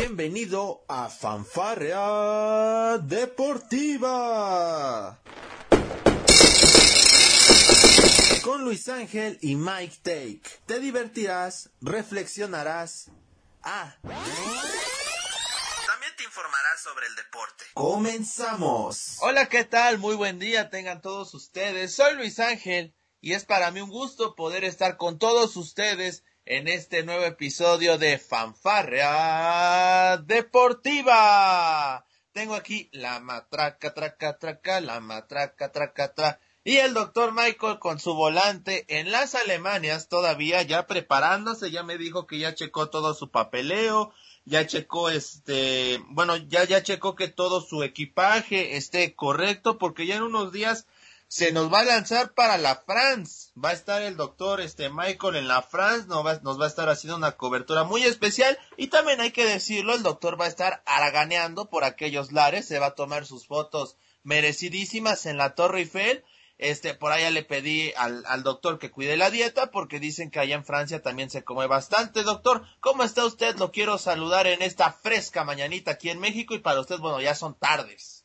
Bienvenido a Fanfarrea Deportiva. Con Luis Ángel y Mike Take. Te divertirás, reflexionarás. Ah. También te informarás sobre el deporte. Comenzamos. Hola, ¿qué tal? Muy buen día tengan todos ustedes. Soy Luis Ángel y es para mí un gusto poder estar con todos ustedes en este nuevo episodio de Fanfarrea Deportiva. Tengo aquí la matraca, traca, traca, la matraca, traca, traca. Y el doctor Michael con su volante en las Alemanias todavía ya preparándose, ya me dijo que ya checó todo su papeleo, ya checó este, bueno, ya, ya checó que todo su equipaje esté correcto porque ya en unos días se nos va a lanzar para la France. Va a estar el doctor este Michael en la France, nos va, nos va a estar haciendo una cobertura muy especial y también hay que decirlo, el doctor va a estar araganeando por aquellos lares, se va a tomar sus fotos merecidísimas en la Torre Eiffel. Este, por allá le pedí al, al doctor que cuide la dieta porque dicen que allá en Francia también se come bastante. Doctor, ¿cómo está usted? Lo quiero saludar en esta fresca mañanita aquí en México y para usted, bueno, ya son tardes.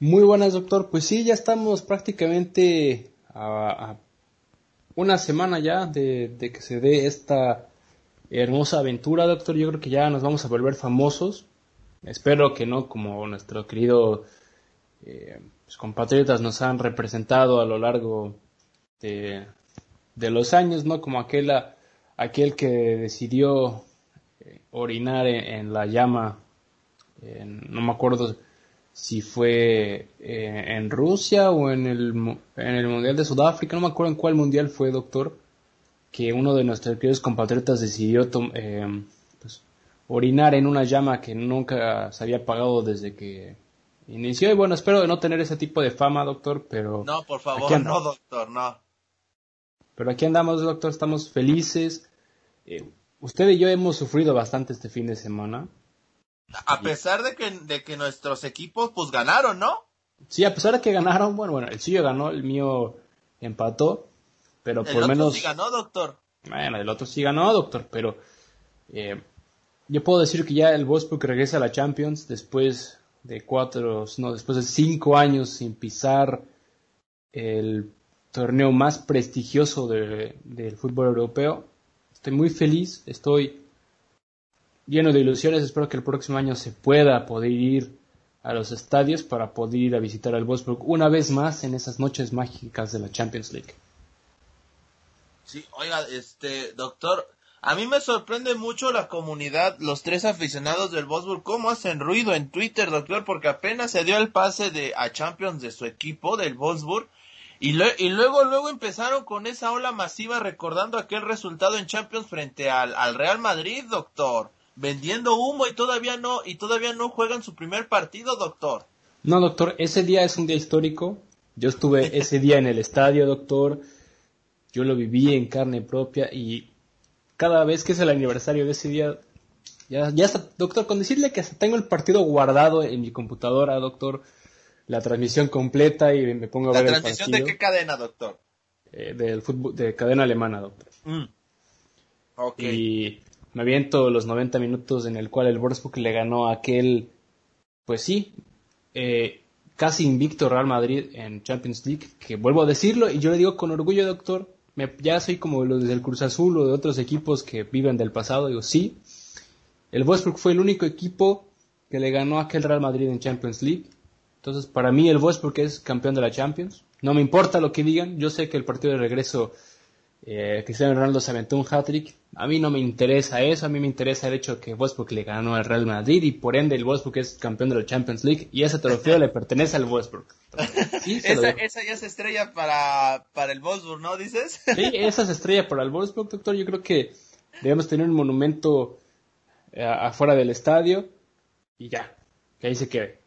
Muy buenas, doctor. Pues sí, ya estamos prácticamente a, una semana ya de, que se dé esta hermosa aventura, doctor. Yo creo que ya nos vamos a volver famosos. Espero que no, como nuestro querido eh, pues, compatriotas nos han representado a lo largo de, los años, ¿no? Como aquel, aquel que decidió eh, orinar en, la llama, no me acuerdo si fue eh, en Rusia o en el, en el Mundial de Sudáfrica, no me acuerdo en cuál Mundial fue, doctor, que uno de nuestros queridos compatriotas decidió eh, pues, orinar en una llama que nunca se había apagado desde que inició. Y bueno, espero no tener ese tipo de fama, doctor, pero... No, por favor, no, doctor, no. Pero aquí andamos, doctor, estamos felices. Eh, usted y yo hemos sufrido bastante este fin de semana. A pesar de que, de que nuestros equipos pues ganaron, ¿no? Sí, a pesar de que ganaron, bueno, bueno, el suyo ganó, el mío empató, pero por el otro menos... sí ganó, doctor. Bueno, el otro sí ganó, doctor, pero eh, yo puedo decir que ya el Wolfsburg regresa a la Champions después de cuatro, no, después de cinco años sin pisar el torneo más prestigioso del fútbol europeo. Estoy muy feliz, estoy lleno de ilusiones. Espero que el próximo año se pueda poder ir a los estadios para poder ir a visitar al Wolfsburg una vez más en esas noches mágicas de la Champions League. Sí, oiga, este, doctor, a mí me sorprende mucho la comunidad, los tres aficionados del Wolfsburg, cómo hacen ruido en Twitter, doctor, porque apenas se dio el pase de a Champions de su equipo, del Wolfsburg, y, luego, luego empezaron con esa ola masiva recordando aquel resultado en Champions frente al Real Madrid, doctor vendiendo humo y todavía no y todavía no juegan su primer partido, doctor. No, doctor, ese día es un día histórico. Yo estuve ese día en el estadio, doctor. Yo lo viví en carne propia y cada vez que es el aniversario de ese día, ya, ya está, doctor, con decirle que tengo el partido guardado en mi computadora, doctor, la transmisión completa y me pongo a ver el partido. ¿La transmisión de qué cadena, doctor? Eh, del fútbol, de cadena alemana, doctor. Mm. Y me aviento los 90 minutos en el cual el Wolfsburg le ganó aquel, pues sí, eh, casi invicto Real Madrid en Champions League, que vuelvo a decirlo y yo le digo con orgullo, doctor, me, ya soy como los del Cruz Azul o de otros equipos que viven del pasado, digo, sí, el Wolfsburg fue el único equipo que le ganó a aquel Real Madrid en Champions League. Entonces, para mí el Wolfsburg es campeón de la Champions. No me importa lo que digan, yo sé que el partido de regreso eh, Cristiano Ronaldo se aventó un hat-trick. A mí no me interesa eso, a mí me interesa el hecho de que Westbrook le ganó al Real Madrid y por ende el Westbrook es campeón de la Champions League y ese trofeo le pertenece al Westbrook. esa, esa, ya es estrella para, para el Wolfsburg, ¿no dices? sí, esa es estrella para el Wolfsburg, doctor. Yo creo que debemos tener un monumento eh, afuera del estadio y ya, que ahí se quede.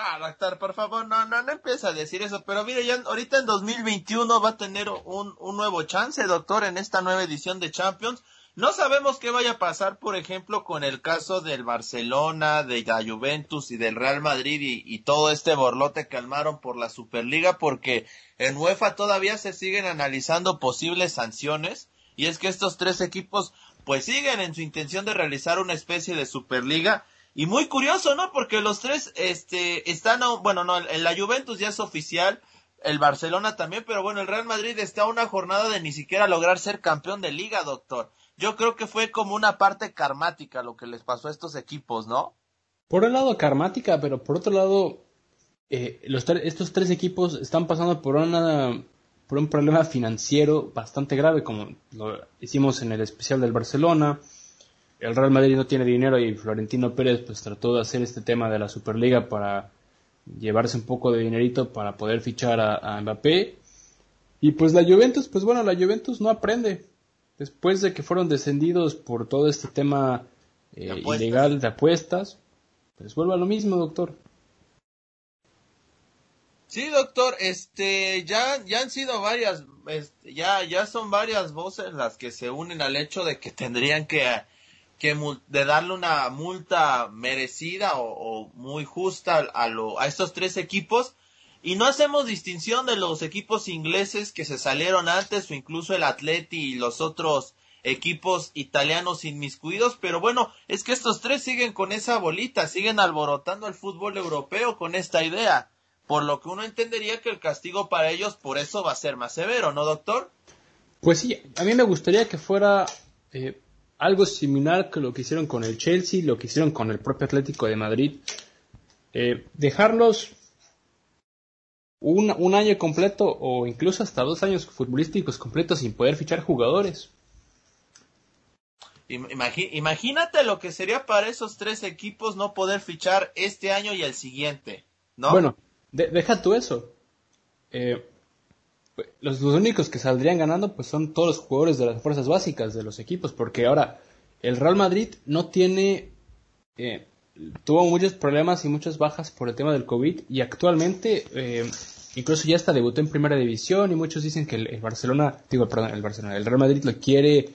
Ah, doctor, por favor, no, no, no empieza a decir eso, pero mire, ya ahorita en 2021 va a tener un, un nuevo chance, doctor, en esta nueva edición de Champions. No sabemos qué vaya a pasar, por ejemplo, con el caso del Barcelona, de la Juventus y del Real Madrid y, todo este borlote que armaron por la Superliga, porque en UEFA todavía se siguen analizando posibles sanciones, y es que estos tres equipos pues siguen en su intención de realizar una especie de Superliga. Y muy curioso, ¿no? Porque los tres, este, están, bueno, no, en la Juventus ya es oficial, el Barcelona también, pero bueno, el Real Madrid está a una jornada de ni siquiera lograr ser campeón de liga, doctor. Yo creo que fue como una parte karmática lo que les pasó a estos equipos, ¿no? Por un lado karmática, pero por otro lado, eh, estos tres equipos están pasando por una por un problema financiero bastante grave, como lo hicimos en el especial del Barcelona. El Real Madrid no tiene dinero y Florentino Pérez pues trató de hacer este tema de la Superliga para llevarse un poco de dinerito para poder fichar a, Mbappé. Y pues la Juventus, pues bueno, la Juventus no aprende. Después de que fueron descendidos por todo este tema eh, ilegal de apuestas, pues vuelve a lo mismo, doctor. Sí, doctor, este, ya, ya han sido varias, este, ya, ya son varias voces las que se unen al hecho de que tendrían que, que de darle una multa merecida o, muy justa a, lo, a estos tres equipos. Y no hacemos distinción de los equipos ingleses que se salieron antes o incluso el Atleti y los otros equipos italianos inmiscuidos, pero bueno, es que estos tres siguen con esa bolita, siguen alborotando el fútbol europeo con esta idea por lo que uno entendería que el castigo para ellos por eso va a ser más severo, ¿no, doctor? Pues sí, a mí me gustaría que fuera eh, algo similar que lo que hicieron con el Chelsea, lo que hicieron con el propio Atlético de Madrid. Eh, dejarlos un, un, año completo o incluso hasta dos años futbolísticos completos sin poder fichar jugadores. Imagínate lo que sería para esos tres equipos no poder fichar este año y el siguiente, ¿no? Bueno, deja tú eso. Eh, los, únicos que saldrían ganando pues son todos los jugadores de las fuerzas básicas de los equipos, porque ahora el Real Madrid no tiene, eh, tuvo muchos problemas y muchas bajas por el tema del COVID y actualmente eh, incluso ya está debutó en primera división y muchos dicen que el, Barcelona, digo, perdón, el Barcelona, el Real Madrid lo quiere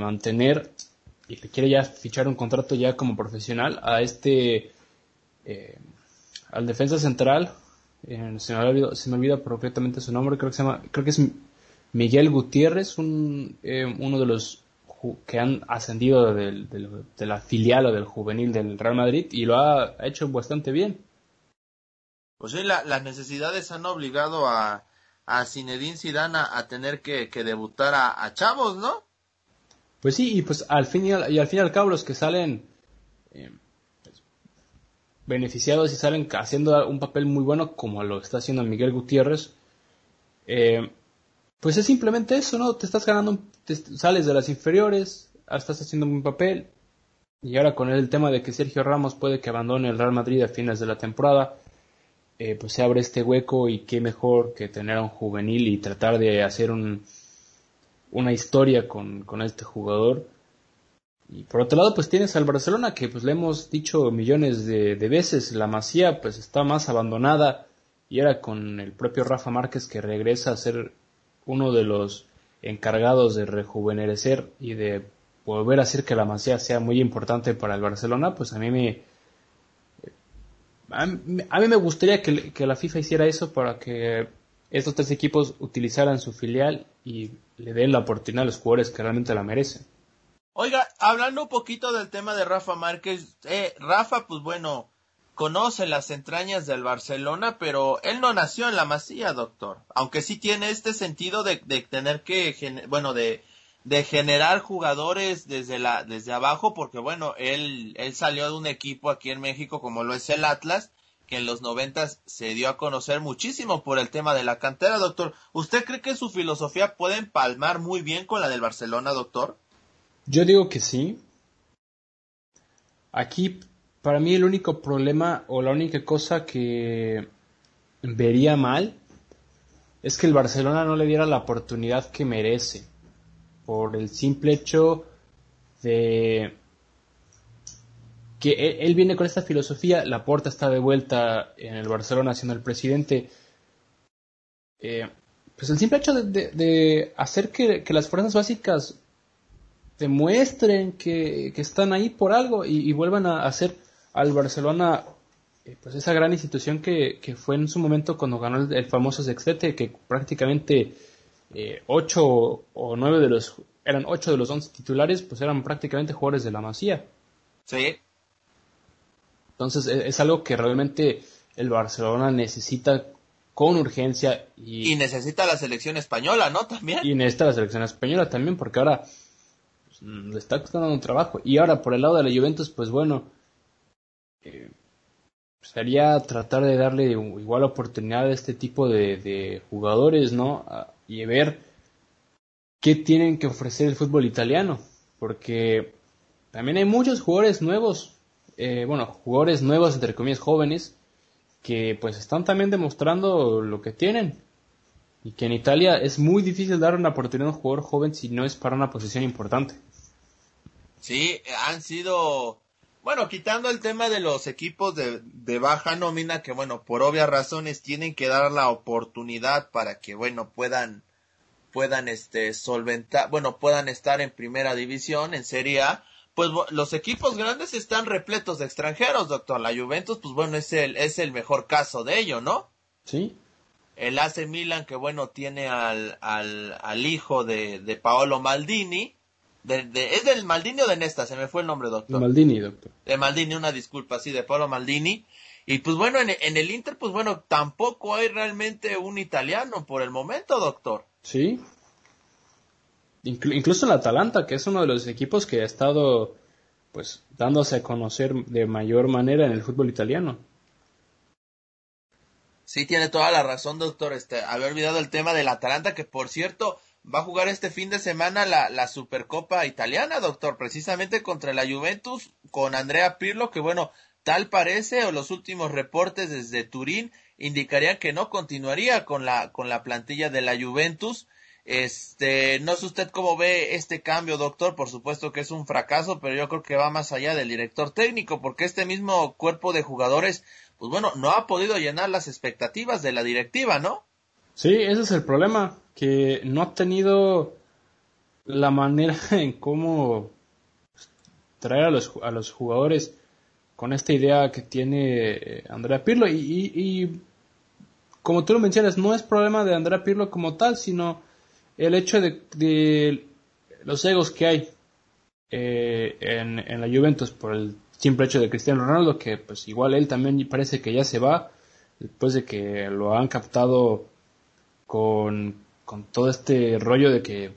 mantener y le quiere ya fichar un contrato ya como profesional a este al defensa central, eh, se, me olvida, se, me olvida, completamente su nombre, creo que se llama, creo que es Miguel Gutiérrez, un, eh, uno de los que han ascendido del, de la filial o del juvenil del Real Madrid y lo ha hecho bastante bien. Pues sí, las necesidades han obligado a, a Zinedine Zidane a, tener que, debutar a, chavos, ¿no? Pues sí, y pues al fin y al, y al, fin y al cabo los que salen beneficiados y salen haciendo un papel muy bueno como lo está haciendo Miguel Gutiérrez, eh, pues es simplemente eso, ¿no? Te estás ganando, sales de las inferiores, estás haciendo un buen papel y ahora con el tema de que Sergio Ramos puede que abandone el Real Madrid a fines de la temporada, eh, pues se abre este hueco y qué mejor que tener a un juvenil y tratar de hacer un, una historia con, con este jugador y por otro lado, pues tienes al Barcelona, que pues le hemos dicho millones de, veces, la Masía pues está más abandonada y era con el propio Rafa Márquez que regresa a ser uno de los encargados de rejuvenecer y de volver a hacer que la Masía sea muy importante para el Barcelona, pues a mí me... A mí, me gustaría que, que la FIFA hiciera eso para que estos tres equipos utilizaran su filial y le den la oportunidad a los jugadores que realmente la merecen. Oiga, hablando un poquito del tema de Rafa Márquez, eh, Rafa, pues bueno, conoce las entrañas del Barcelona, pero él no nació en la Masía, doctor. Aunque sí tiene este sentido de, de tener que, bueno, de, de generar jugadores desde la, desde abajo, porque bueno, él, él salió de un equipo aquí en México como lo es el Atlas, que en los noventas se dio a conocer muchísimo por el tema de la cantera, doctor. ¿Usted cree que su filosofía puede empalmar muy bien con la del Barcelona, doctor? Yo digo que sí. Aquí, para mí, el único problema o la única cosa que vería mal es que el Barcelona no le diera la oportunidad que merece. Por el simple hecho de que e, él, viene con esta filosofía, la puerta está de vuelta en el Barcelona siendo el presidente. Eh, pues el simple hecho de, hacer que, las fuerzas básicas demuestren que, están ahí por algo y, vuelvan a hacer al Barcelona eh, pues esa gran institución que, fue en su momento cuando ganó el, famoso Sextete, que prácticamente eh, ocho o nueve de los eran 8 de los 11 titulares, pues eran prácticamente jugadores de la Masía. Sí. Entonces e, es, algo que realmente el Barcelona necesita con urgencia. Y, necesita la selección española, ¿no? También. Y necesita la selección española también, porque ahora le está costando un trabajo. Y ahora por el lado de la Juventus, pues bueno, eh, sería tratar de darle igual oportunidad a este tipo de, jugadores, ¿no? y ver qué tienen que ofrecer el fútbol italiano, porque también hay muchos jugadores nuevos, eh, bueno, jugadores nuevos, entre comillas, jóvenes, que pues están también demostrando lo que tienen. Y que en Italia es muy difícil dar una oportunidad a un jugador joven si no es para una posición importante. Sí, han sido, bueno, quitando el tema de los equipos de, de, baja nómina, que bueno, por obvias razones tienen que dar la oportunidad para que, bueno, puedan, puedan, este, solventar, bueno, puedan estar en primera división, en Serie A, pues los equipos grandes están repletos de extranjeros, doctor. La Juventus, pues bueno, es el, es el mejor caso de ello, ¿no? Sí. El AC Milan, que bueno, tiene al, al, al hijo de, de Paolo Maldini. De, ¿Es del Maldini o de Nesta? Se me fue el nombre, doctor. De Maldini, doctor. De Maldini, una disculpa, sí, de Paolo Maldini. Y pues bueno, en, en el Inter, pues bueno, tampoco hay realmente un italiano por el momento, doctor. Sí, incluso el Atalanta, que es uno de los equipos que ha estado pues dándose a conocer de mayor manera en el fútbol italiano. Sí, tiene toda la razón, doctor. Este, había olvidado el tema del Atalanta, que por cierto va a jugar este fin de semana la, la Supercopa italiana, doctor, precisamente contra la Juventus con Andrea Pirlo, que bueno, tal parece, o los últimos reportes desde Turín indicarían que no continuaría con la, con la plantilla de la Juventus. Este, no sé usted cómo ve este cambio, doctor. Por supuesto que es un fracaso, pero yo creo que va más allá del director técnico, porque este mismo cuerpo de jugadores, pues bueno, no ha podido llenar las expectativas de la directiva, ¿no? Sí, ese es el problema, que no ha tenido la manera en cómo traer a los, a los jugadores con esta idea que tiene eh, Andrea Pirlo. Y, y como tú lo mencionas, no es problema de Andrea Pirlo como tal, sino el hecho de, los egos que hay eh, en, en, la Juventus por el simple hecho de Cristiano Ronaldo, que pues igual él también parece que ya se va, después de que lo han captado con, con todo este rollo de que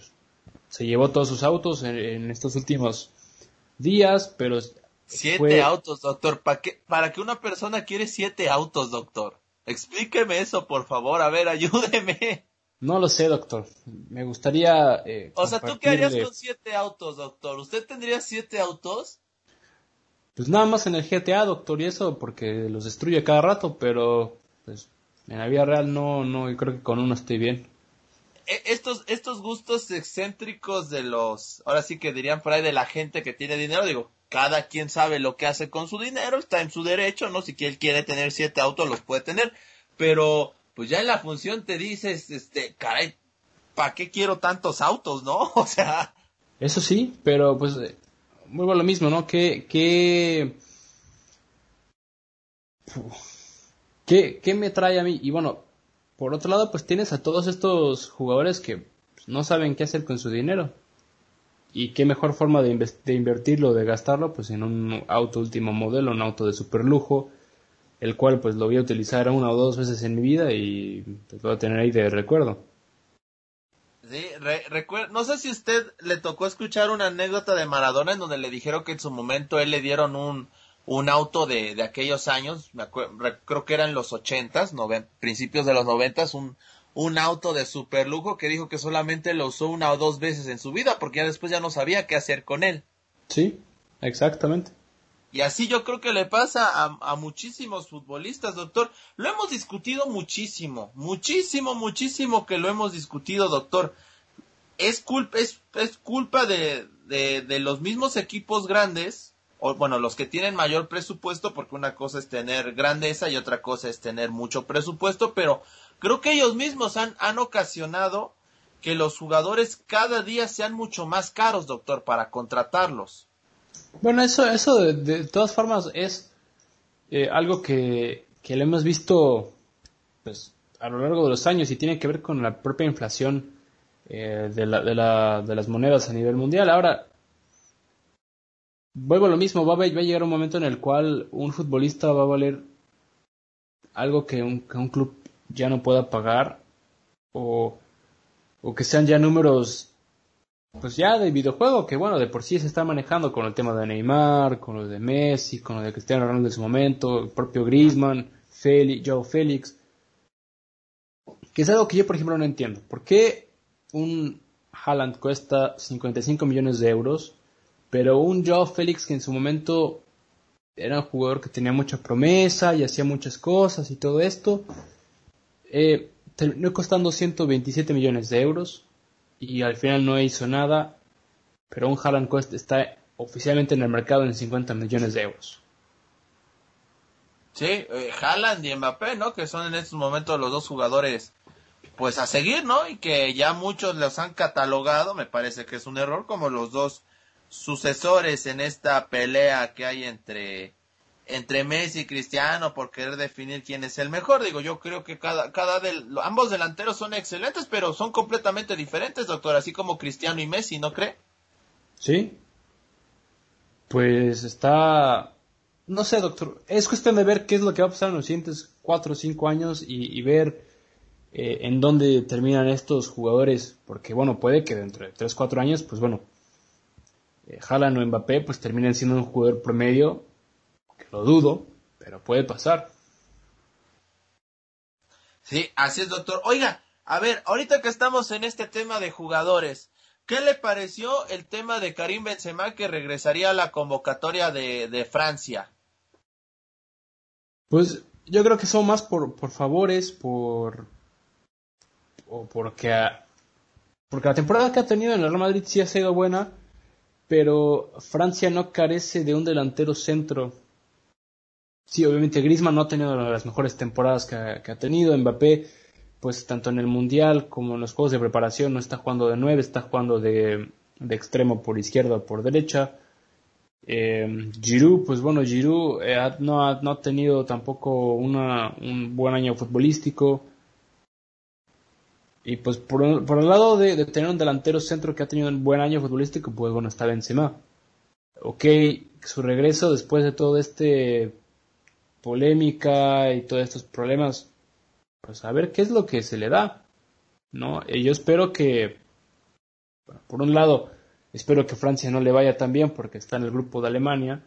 se llevó todos sus autos en, estos últimos días, pero... Siete autos, doctor. ¿Para qué, ¿Para que una persona quiere siete autos, doctor? Explíqueme eso, por favor. A ver, ayúdeme. No lo sé, doctor. Me gustaría. Eh, o sea, ¿tú qué harías con siete autos, doctor? ¿Usted tendría siete autos? Pues nada más en el GTA, doctor, y eso porque los destruye cada rato, pero pues en la vida real no, no, yo creo que con uno estoy bien. E, estos, estos gustos excéntricos de los, ahora sí que dirían por ahí de la gente que tiene dinero, digo, cada quien sabe lo que hace con su dinero, está en su derecho, ¿no? Si él quiere tener siete autos, los puede tener, pero pues ya en la función te dices, este, caray, ¿para qué quiero tantos autos, no? O sea... Eso sí, pero pues vuelvo a lo mismo, ¿no? ¿Qué, qué, qué, qué me trae a mí? Y bueno, por otro lado, pues tienes a todos estos jugadores que pues, no saben qué hacer con su dinero. Y qué mejor forma de, de invertirlo, de gastarlo, pues en un auto último modelo, un auto de super lujo, el cual pues lo voy a utilizar una o dos veces en mi vida y pues, lo voy a tener ahí de recuerdo. Sí, no sé si usted le tocó escuchar una anécdota de Maradona en donde le dijeron que en su momento él le dieron un, un auto de, de aquellos años, me creo que eran los ochentas, principios de los noventas, un, un auto de super lujo que dijo que solamente lo usó una o dos veces en su vida porque ya después ya no sabía qué hacer con él. Sí, exactamente. Y así yo creo que le pasa a, muchísimos futbolistas, doctor. Lo hemos discutido muchísimo, muchísimo, muchísimo que lo hemos discutido, doctor. Es culpa, es, es culpa de, de, de los mismos equipos grandes, bueno, los que tienen mayor presupuesto, porque una cosa es tener grandeza y otra cosa es tener mucho presupuesto, pero creo que ellos mismos han, han ocasionado que los jugadores cada día sean mucho más caros, doctor, para contratarlos. Bueno, eso, eso de, todas formas es eh, algo que, que lo hemos visto pues, a lo largo de los años y tiene que ver con la propia inflación eh, de, la, de, la, de, las monedas a nivel mundial. Ahora, vuelvo a lo mismo, va a, llegar un momento en el cual un futbolista va a valer algo que un, club ya no pueda pagar o, o que sean ya números pues ya de videojuego que bueno de por sí se está manejando con el tema de Neymar con lo de Messi con lo de Cristiano Ronaldo en su momento el propio Griezmann Félix, Joe Félix. Que es algo que yo por ejemplo no entiendo. ¿por qué un Haaland cuesta 55 millones de euros pero un Joe Félix que en su momento era un jugador que tenía mucha promesa y hacía muchas cosas y todo esto eh, terminó costando 127 millones de euros y al final no hizo nada, pero un Haaland está oficialmente en el mercado en 50 millones de euros. Sí, eh, Haaland y Mbappé, ¿no? Que son en estos momentos los dos jugadores, pues a seguir, ¿no? Y que ya muchos los han catalogado, me parece que es un error, como los dos sucesores en esta pelea que hay entre entre Messi y Cristiano por querer definir quién es el mejor. Digo, yo creo que cada, cada del, ambos delanteros son excelentes, pero son completamente diferentes, doctor, así como Cristiano y Messi, ¿no cree? Sí. Pues está, no sé, doctor, es cuestión de ver qué es lo que va a pasar en los siguientes cuatro o cinco años y, ver eh, en dónde terminan estos jugadores, porque bueno, puede que dentro de tres, cuatro años, pues bueno, eh, Haaland o Mbappé pues terminen siendo un jugador promedio lo dudo, pero puede pasar. Sí, así es, doctor. Oiga, a ver, ahorita que estamos en este tema de jugadores, ¿qué le pareció el tema de Karim Benzema que regresaría a la convocatoria de, Francia? Pues yo creo que son más por, por favores, por o porque porque la temporada que ha tenido en el Real Madrid sí ha sido buena, pero Francia no carece de un delantero centro sí, obviamente Griezmann no ha tenido las mejores temporadas que ha, tenido. Mbappé, pues tanto en el Mundial como en los juegos de preparación no está jugando de nueve, está jugando de, extremo por izquierda o por derecha. Eh, Giroud, pues bueno, Giroud eh, no, ha, no, ha, tenido tampoco una, un buen año futbolístico. Y pues por, por el lado de, tener un delantero centro que ha tenido un buen año futbolístico, pues bueno, está Benzema. Ok, su regreso después de todo este polémica y todos estos problemas, pues a ver qué es lo que se le da, ¿no? Y yo espero que, por un lado, espero que Francia no le vaya tan bien porque está en el grupo de Alemania,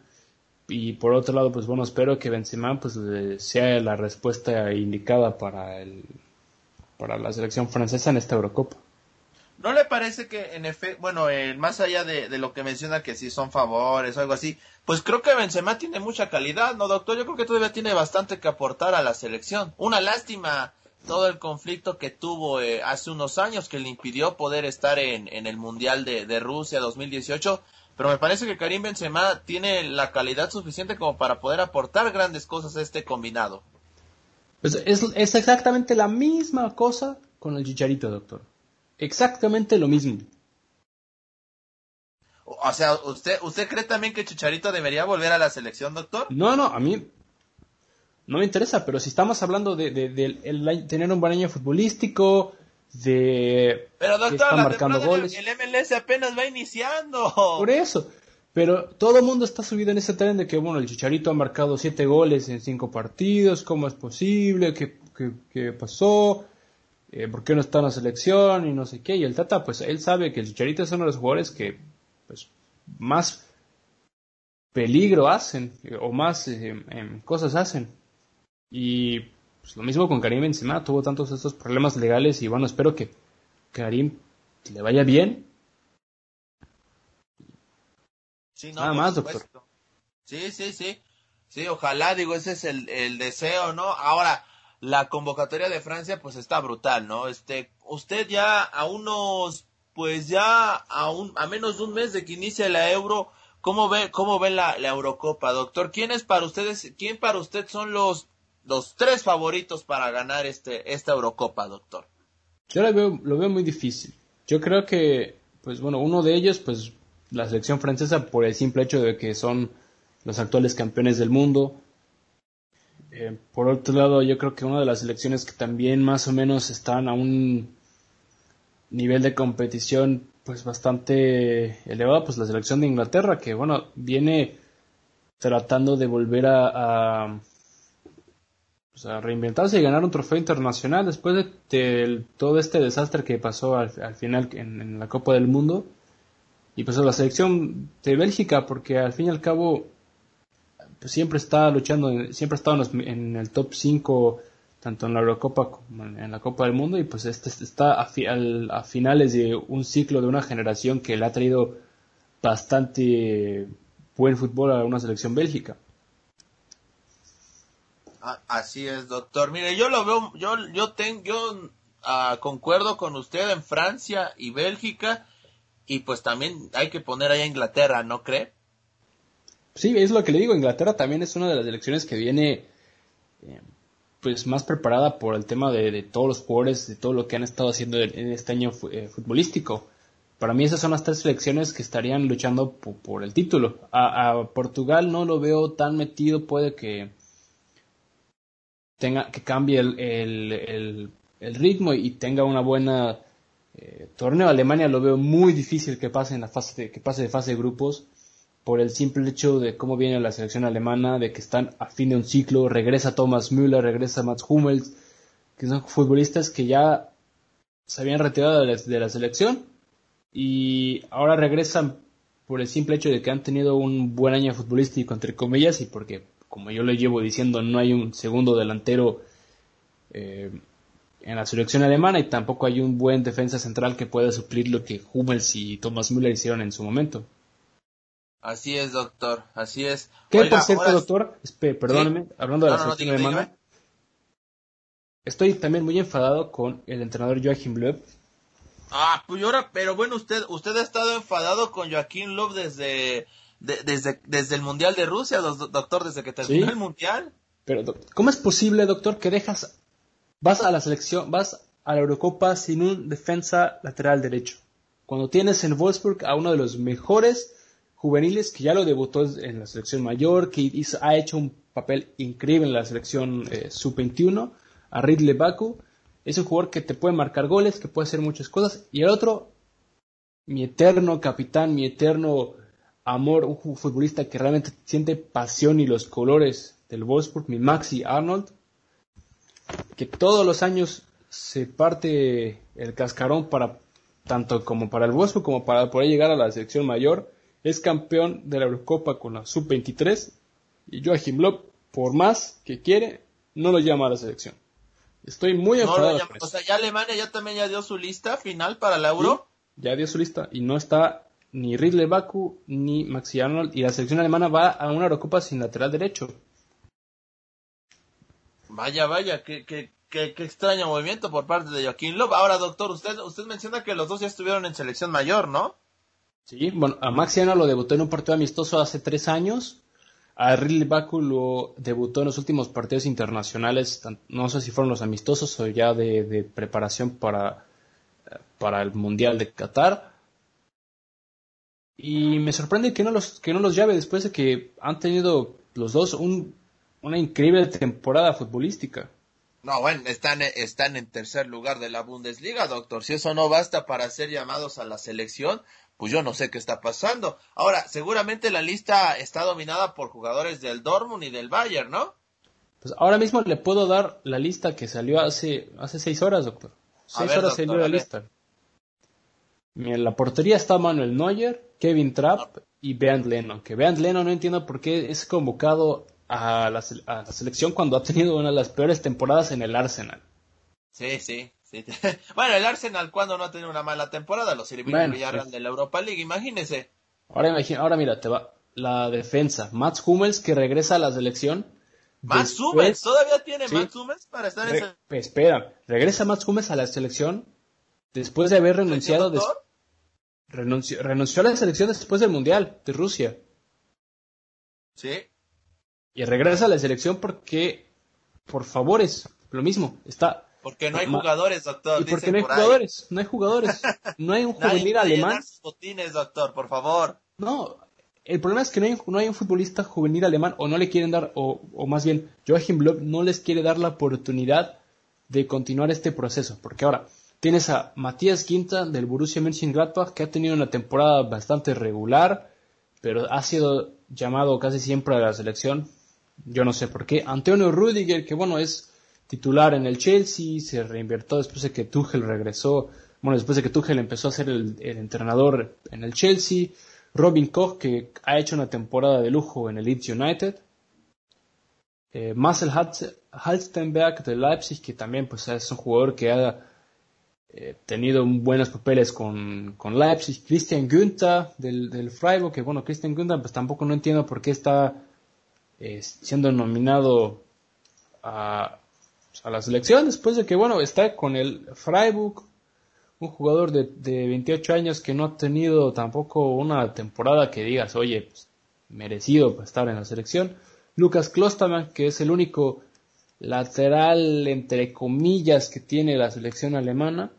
y por otro lado, pues bueno, espero que Benzema pues sea la respuesta indicada para el para la selección francesa en esta Eurocopa. ¿No le parece que en efecto, bueno, más allá de, lo que menciona que si son favores o algo así, pues creo que Benzema tiene mucha calidad, ¿no, doctor? Yo creo que todavía tiene bastante que aportar a la selección. Una lástima todo el conflicto que tuvo eh, hace unos años que le impidió poder estar en, el Mundial de, de, Rusia 2018, pero me parece que Karim Benzema tiene la calidad suficiente como para poder aportar grandes cosas a este combinado. Pues es, es exactamente la misma cosa con el Chicharito, doctor exactamente lo mismo. O sea, ¿usted, ¿usted cree también que Chicharito debería volver a la selección, doctor? No, no, a mí no me interesa, pero si estamos hablando de, tener un buen año futbolístico, de pero doctor, marcando goles. El, MLS apenas va iniciando. Por eso. Pero todo el mundo está subido en ese tren de que, bueno, el Chicharito ha marcado siete goles en cinco partidos, ¿cómo es posible? ¿Qué, qué pasó? eh, ¿por qué no está en la selección? Y no sé qué. Y el Tata, pues él sabe que el Chicharito es uno de los jugadores que pues, más peligro hacen o más eh, em, cosas hacen. Y pues, lo mismo con Karim Benzema, tuvo tantos estos problemas legales y bueno, espero que Karim le vaya bien. Sí, Nada más, doctor. Sí, sí, sí. Sí, ojalá, digo, ese es el, el deseo, ¿no? Ahora, la convocatoria de Francia pues está brutal, ¿no? Este, usted ya a unos, pues ya a un, a menos de un mes de que inicie la Euro, ¿cómo ve, cómo ve la, la Eurocopa, doctor? ¿Quién es para ustedes, quién para usted son los, los tres favoritos para ganar este, esta Eurocopa, doctor? Yo lo veo, lo veo muy difícil. Yo creo que, pues bueno, uno de ellos, pues la selección francesa por el simple hecho de que son los actuales campeones del mundo, eh, por otro lado, yo creo que una de las selecciones que también más o menos están a un nivel de competición pues bastante elevado, pues la selección de Inglaterra, que bueno, viene tratando de volver a, pues, reinventarse y ganar un trofeo internacional después de, todo este desastre que pasó al, final en, la Copa del Mundo. Y pues la selección de Bélgica, porque al fin y al cabo pues, siempre está luchando, siempre ha estado en, el top 5 tanto en la Eurocopa como en la Copa del Mundo y pues este está a, a, finales de un ciclo de una generación que le ha traído bastante buen fútbol a una selección Bélgica. Ah, así es, doctor. Mire, yo lo veo, yo, yo tengo, yo ah, concuerdo con usted en Francia y Bélgica y pues también hay que poner ahí a Inglaterra, ¿no cree? Sí, es lo que le digo. Inglaterra también es una de las elecciones que viene eh, pues más preparada por el tema de, todos los jugadores, de todo lo que han estado haciendo en, este año eh, futbolístico. Para mí esas son las tres selecciones que estarían luchando por, el título. A, Portugal no lo veo tan metido, puede que tenga que cambie el, ritmo y tenga una buena eh, torneo. Alemania lo veo muy difícil que pase en la fase de, que pase de fase de grupos por el simple hecho de cómo viene la selección alemana, de que están a fin de un ciclo, regresa Thomas Müller, regresa Mats Hummels, que son futbolistas que ya se habían retirado de la, selección y ahora regresan por el simple hecho de que han tenido un buen año futbolístico, entre comillas, y porque, como yo le llevo diciendo, no hay un segundo delantero eh, en la selección alemana y tampoco hay un buen defensa central que pueda suplir lo que Hummels y Thomas Müller hicieron en su momento. Así es, doctor, así es. ¿Qué por cierto, doctor? perdóneme, hablando de la selección alemana. Estoy también muy enfadado con el entrenador Joachim Löw. Ah, pues ahora, pero bueno, usted, usted ha estado enfadado con Joachim Löw desde, desde, desde el Mundial de Rusia, doctor, desde que terminó el Mundial. Pero, ¿cómo es posible, doctor, que dejas, vas a la selección, vas a la Eurocopa sin un defensa lateral derecho? Cuando tienes en Wolfsburg a uno de los mejores juveniles que ya lo debutó en la selección mayor, que ha hecho un papel increíble en la selección eh, sub-21, a Ridley Baku. Es un jugador que te puede marcar goles, que puede hacer muchas cosas. Y el otro, mi eterno capitán, mi eterno amor, un futbolista que realmente siente pasión y los colores del Wolfsburg, mi Maxi Arnold, que todos los años se parte el cascarón para tanto como para el Wolfsburg como para poder llegar a la selección mayor es campeón de la Eurocopa con la Sub-23 y Joachim Löw, por más que quiere, no lo llama a la selección. Estoy muy enfadado. o sea, ya Alemania ya también ya dio su lista final para la Euro. ya dio su lista y no está ni Ridley Baku ni Maxi Arnold y la selección alemana va a una Eurocopa sin lateral derecho. Vaya, vaya, qué, qué, qué, extraño movimiento por parte de Joaquín Löw. Ahora, doctor, usted, usted menciona que los dos ya estuvieron en selección mayor, ¿no? Sí, bueno, a Maxiano lo debutó en un partido amistoso hace tres años. A Ridley Baku lo debutó en los últimos partidos internacionales, no sé si fueron los amistosos o ya de, preparación para, para el Mundial de Qatar. Y me sorprende que no los, que no los llave después de que han tenido los dos una increíble temporada futbolística. No, bueno, están, están en tercer lugar de la Bundesliga, doctor. Si eso no basta para ser llamados a la selección, pues yo no sé qué está pasando. Ahora, seguramente la lista está dominada por jugadores del Dortmund y del Bayern, ¿no? Pues ahora mismo le puedo dar la lista que salió hace, hace seis horas, doctor. Seis horas salió la lista. En la portería está Manuel Neuer, Kevin Trapp y Bernd Leno. Que Bernd Leno no entiendo por qué es convocado a la, a la selección cuando ha tenido una de las peores temporadas en el Arsenal. Sí, sí. bueno, el Arsenal cuando no ha tenido una mala temporada, los eliminó Villarreal de la Europa League, imagínese. Ahora imagina, ahora mira, te va la defensa, Mats Hummels que regresa a la selección. Mats Hummels, todavía tiene Mats Hummels para estar en ese... Espera, regresa Mats Hummels a la selección después de haber renunciado renunció, renunció a la selección después del Mundial de Rusia. Sí. Y regresa a la selección porque por favores, lo mismo, está porque no hay jugadores, doctor. Y porque no hay jugadores, no hay jugadores. No hay un juvenil alemán. Botines, doctor, por favor. No, el problema es que no hay, no hay un futbolista juvenil alemán o no le quieren dar, o, o más bien, Joachim Bloch no les quiere dar la oportunidad de continuar este proceso. Porque ahora, Tienes a Matías Quinta del Borussia Mönchengladbach que ha tenido una temporada bastante regular, pero ha sido llamado casi siempre a la selección. Yo no sé por qué. Antonio Rudiger, que bueno, es titular en el Chelsea, se reinvirtió después de que Tuchel regresó, bueno, después de que Tuchel empezó a ser el, entrenador en el Chelsea. Robin Koch, que ha hecho una temporada de lujo en el Leeds United. Eh, Marcel Halstenberg de Leipzig, que también pues, es un jugador que ha eh, tenido buenos papeles con, con Leipzig. Christian Günther del, del, Freiburg, que bueno, Christian Günther pues tampoco no entiendo por qué está eh, siendo nominado a, a, la selección después de que bueno, está con el Freiburg, un jugador de, de 28 años que no ha tenido tampoco una temporada que digas, oye, pues, merecido estar en la selección. Lucas Klosterman, que es el único lateral entre comillas que tiene la selección alemana.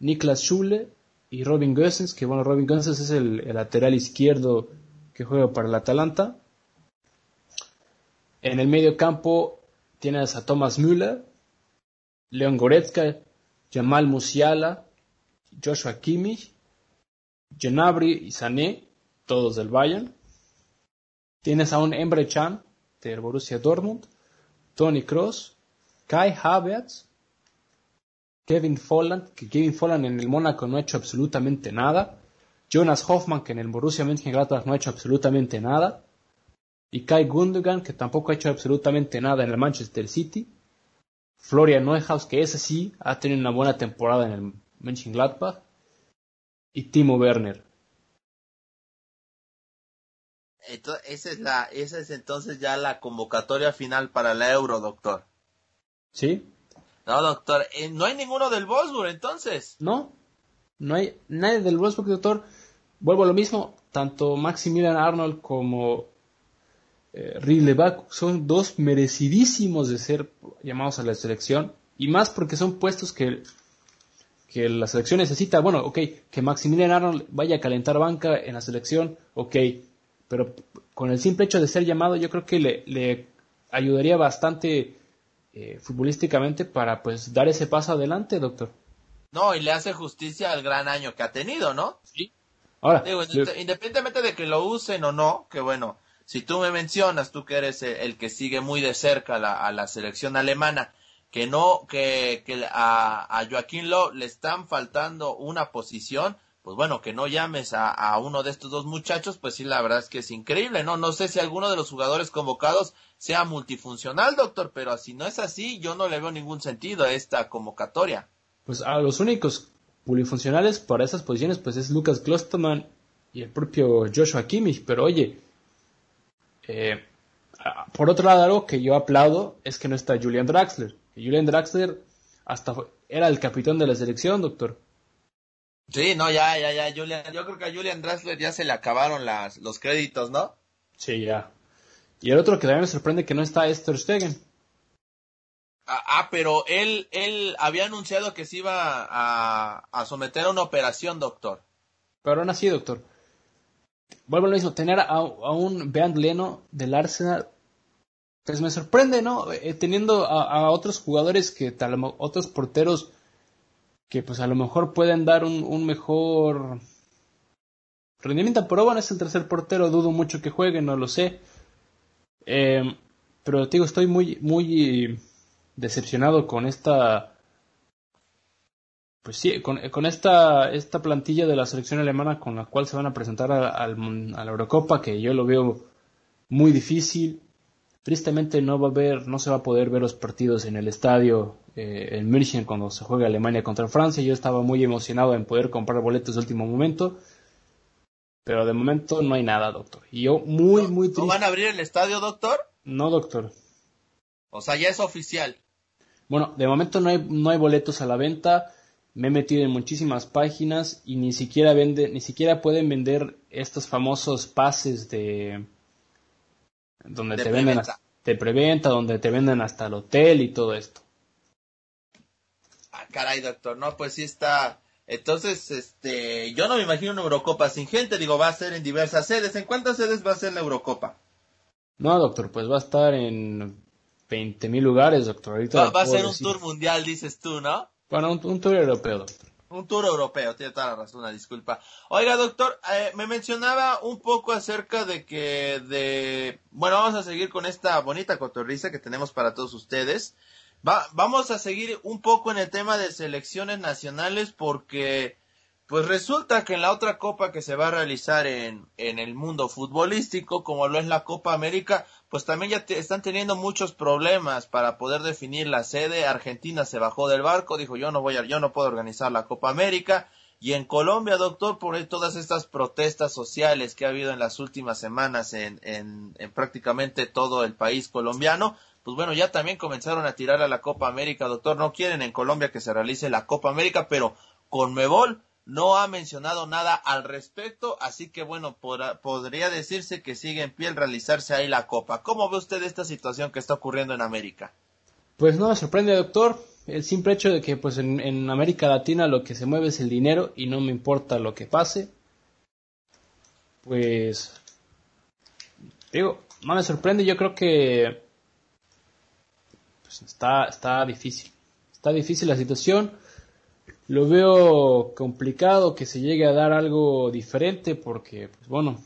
Niklas Schule y Robin Gossens, que bueno, Robin Gossens es el, lateral izquierdo que juega para el Atalanta. En el medio campo tienes a Thomas Müller, Leon Goretzka, Jamal Musiala, Joshua Kimmich, Genabri y Sané, todos del Bayern. Tienes a un Emre Can del Borussia Dortmund, Tony Cross, Kai Havertz, Kevin Folland, que Kevin Folland en el Mónaco no ha hecho absolutamente nada, Jonas Hoffman, que en el Borussia Mönchengladbach no ha hecho absolutamente nada, y Kai Gundogan, que tampoco ha hecho absolutamente nada en el Manchester City, Florian Neuhaus, que ese sí ha tenido una buena temporada en el Mönchengladbach, y Timo Werner. esa es la, esa es entonces ya la convocatoria final para la Euro, doctor. Sí, no, doctor, eh, no hay ninguno del Wolfsburg entonces. No, no hay nadie del Wolfsburg, doctor. Vuelvo a lo mismo, tanto Maximilian Arnold como eh, son dos merecidísimos de ser llamados a la selección y más porque son puestos que, que la selección necesita. Bueno, ok, que Maximilian Arnold vaya a calentar banca en la selección, ok, pero con el simple hecho de ser llamado yo creo que le, le ayudaría bastante eh, futbolísticamente para pues dar ese paso adelante, doctor. No, y le hace justicia al gran año que ha tenido, ¿no? Sí. Ahora, independientemente de que lo usen o no, que bueno, si tú me mencionas, tú que eres el, que sigue muy de cerca a la selección alemana, que no, que, que a, a Joaquín Lowe le están faltando una posición, pues bueno, que no llames a, uno de estos dos muchachos, pues sí, la verdad es que es increíble, ¿no? No sé si alguno de los jugadores convocados sea multifuncional, doctor, pero si no es así, yo no le veo ningún sentido a esta convocatoria. Pues a los únicos polifuncionales para esas posiciones, pues es Lucas Klosterman y el propio Joshua Kimmich, pero oye, eh, por otro lado, algo que yo aplaudo es que no está Julian Draxler. Julian Draxler hasta era el capitán de la selección, doctor. Sí, no, ya, ya, ya, Julian. Yo creo que a Julian Dressler ya se le acabaron las, los créditos, ¿no? Sí, ya. Y el otro que también me sorprende que no está es Ter Stegen. Ah, ah, pero él, él había anunciado que se iba a, a someter a una operación, doctor. Pero aún así, doctor. Vuelvo a lo mismo, tener a, un Bernd Leno del Arsenal, pues me sorprende, ¿no? Eh, teniendo a, otros jugadores que tal, otros porteros que pues a lo mejor pueden dar un, mejor rendimiento, pero bueno, es el tercer portero, dudo mucho que juegue, no lo sé. Eh, pero digo, estoy muy, muy decepcionado con esta, pues sí, con, esta, esta plantilla de la selección alemana con la cual se van a presentar a, a la Eurocopa, que yo lo veo muy difícil. Tristemente no va a ver, no se va a poder ver los partidos en el estadio eh, en München cuando se juega Alemania contra Francia. Yo estaba muy emocionado en poder comprar boletos de último momento. Pero de momento no hay nada, doctor. Y yo muy, muy triste. ¿No van a abrir el estadio, doctor? No, doctor. O sea, ya es oficial. Bueno, de momento no hay, no hay boletos a la venta. Me he metido en muchísimas páginas y ni siquiera vende, ni siquiera pueden vender estos famosos pases de donde te venden de preventa, donde te venden hasta el hotel y todo esto. Ah, caray, doctor, no, pues sí está. Entonces, este, yo no me imagino una Eurocopa sin gente, digo, va a ser en diversas sedes. ¿En cuántas sedes va a ser la Eurocopa? No, doctor, pues va a estar en 20 mil lugares, doctor. va, a ser un tour mundial, dices tú, ¿no? Bueno, un, tour europeo, doctor. Un tour europeo, tiene toda la razón, una disculpa. Oiga, doctor, eh, me mencionaba un poco acerca de que, de, bueno, vamos a seguir con esta bonita cotorriza que tenemos para todos ustedes. Va, vamos a seguir un poco en el tema de selecciones nacionales porque pues resulta que en la otra copa que se va a realizar en, en el mundo futbolístico, como lo es la Copa América, pues también ya están teniendo muchos problemas para poder definir la sede. Argentina se bajó del barco, dijo yo no voy a, yo no puedo organizar la Copa América. Y en Colombia, doctor, por todas estas protestas sociales que ha habido en las últimas semanas en, en, en prácticamente todo el país colombiano, pues bueno, ya también comenzaron a tirar a la Copa América, doctor. No quieren en Colombia que se realice la Copa América, pero con Mebol no ha mencionado nada al respecto, así que bueno, podría decirse que sigue en pie el realizarse ahí la Copa. ¿Cómo ve usted esta situación que está ocurriendo en América? Pues no me sorprende, doctor. El simple hecho de que pues en, en América Latina lo que se mueve es el dinero y no me importa lo que pase. Pues digo, no me sorprende, yo creo que pues está, está difícil. Está difícil la situación lo veo complicado que se llegue a dar algo diferente porque, pues bueno,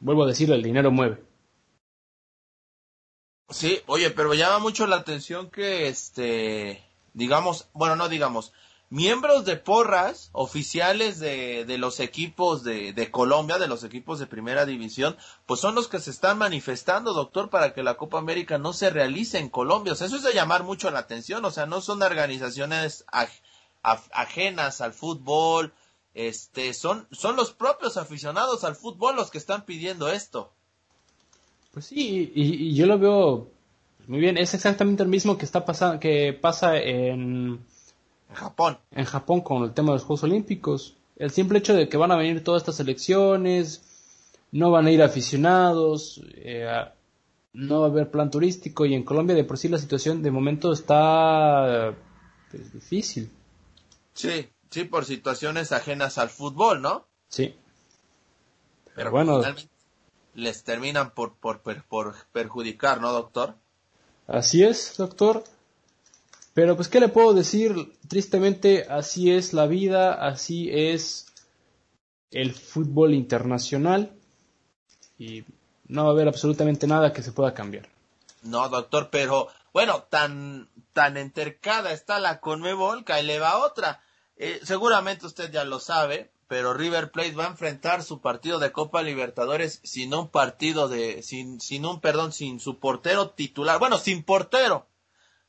vuelvo a decirlo, el dinero mueve. Sí, oye, pero llama mucho la atención que, este, digamos, bueno, no digamos, miembros de porras oficiales de, de los equipos de, de, Colombia, de los equipos de primera división, pues son los que se están manifestando, doctor, para que la Copa América no se realice en Colombia. O sea, eso es de llamar mucho la atención, o sea, no son organizaciones ajenas al fútbol, este, son, son los propios aficionados al fútbol los que están pidiendo esto. Pues sí, y, yo lo veo muy bien, es exactamente el mismo que está pasando, que pasa en, en Japón. En Japón con el tema de los Juegos Olímpicos. El simple hecho de que van a venir todas estas elecciones, no van a ir aficionados, eh, no va a haber plan turístico y en Colombia de por sí la situación de momento está pues, difícil. Sí, sí, por situaciones ajenas al fútbol, ¿no? Sí. Pero bueno, les terminan por, por, por perjudicar, ¿no, doctor? Así es, doctor. Pero pues, ¿qué le puedo decir? Tristemente, así es la vida, así es el fútbol internacional y no va a haber absolutamente nada que se pueda cambiar. No, doctor, pero bueno, tan, tan entercada está la Conmebol que ahí le va otra. Eh, seguramente usted ya lo sabe, pero River Plate va a enfrentar su partido de Copa Libertadores sin un partido de, sin, sin un, perdón, sin su portero titular, bueno, sin portero.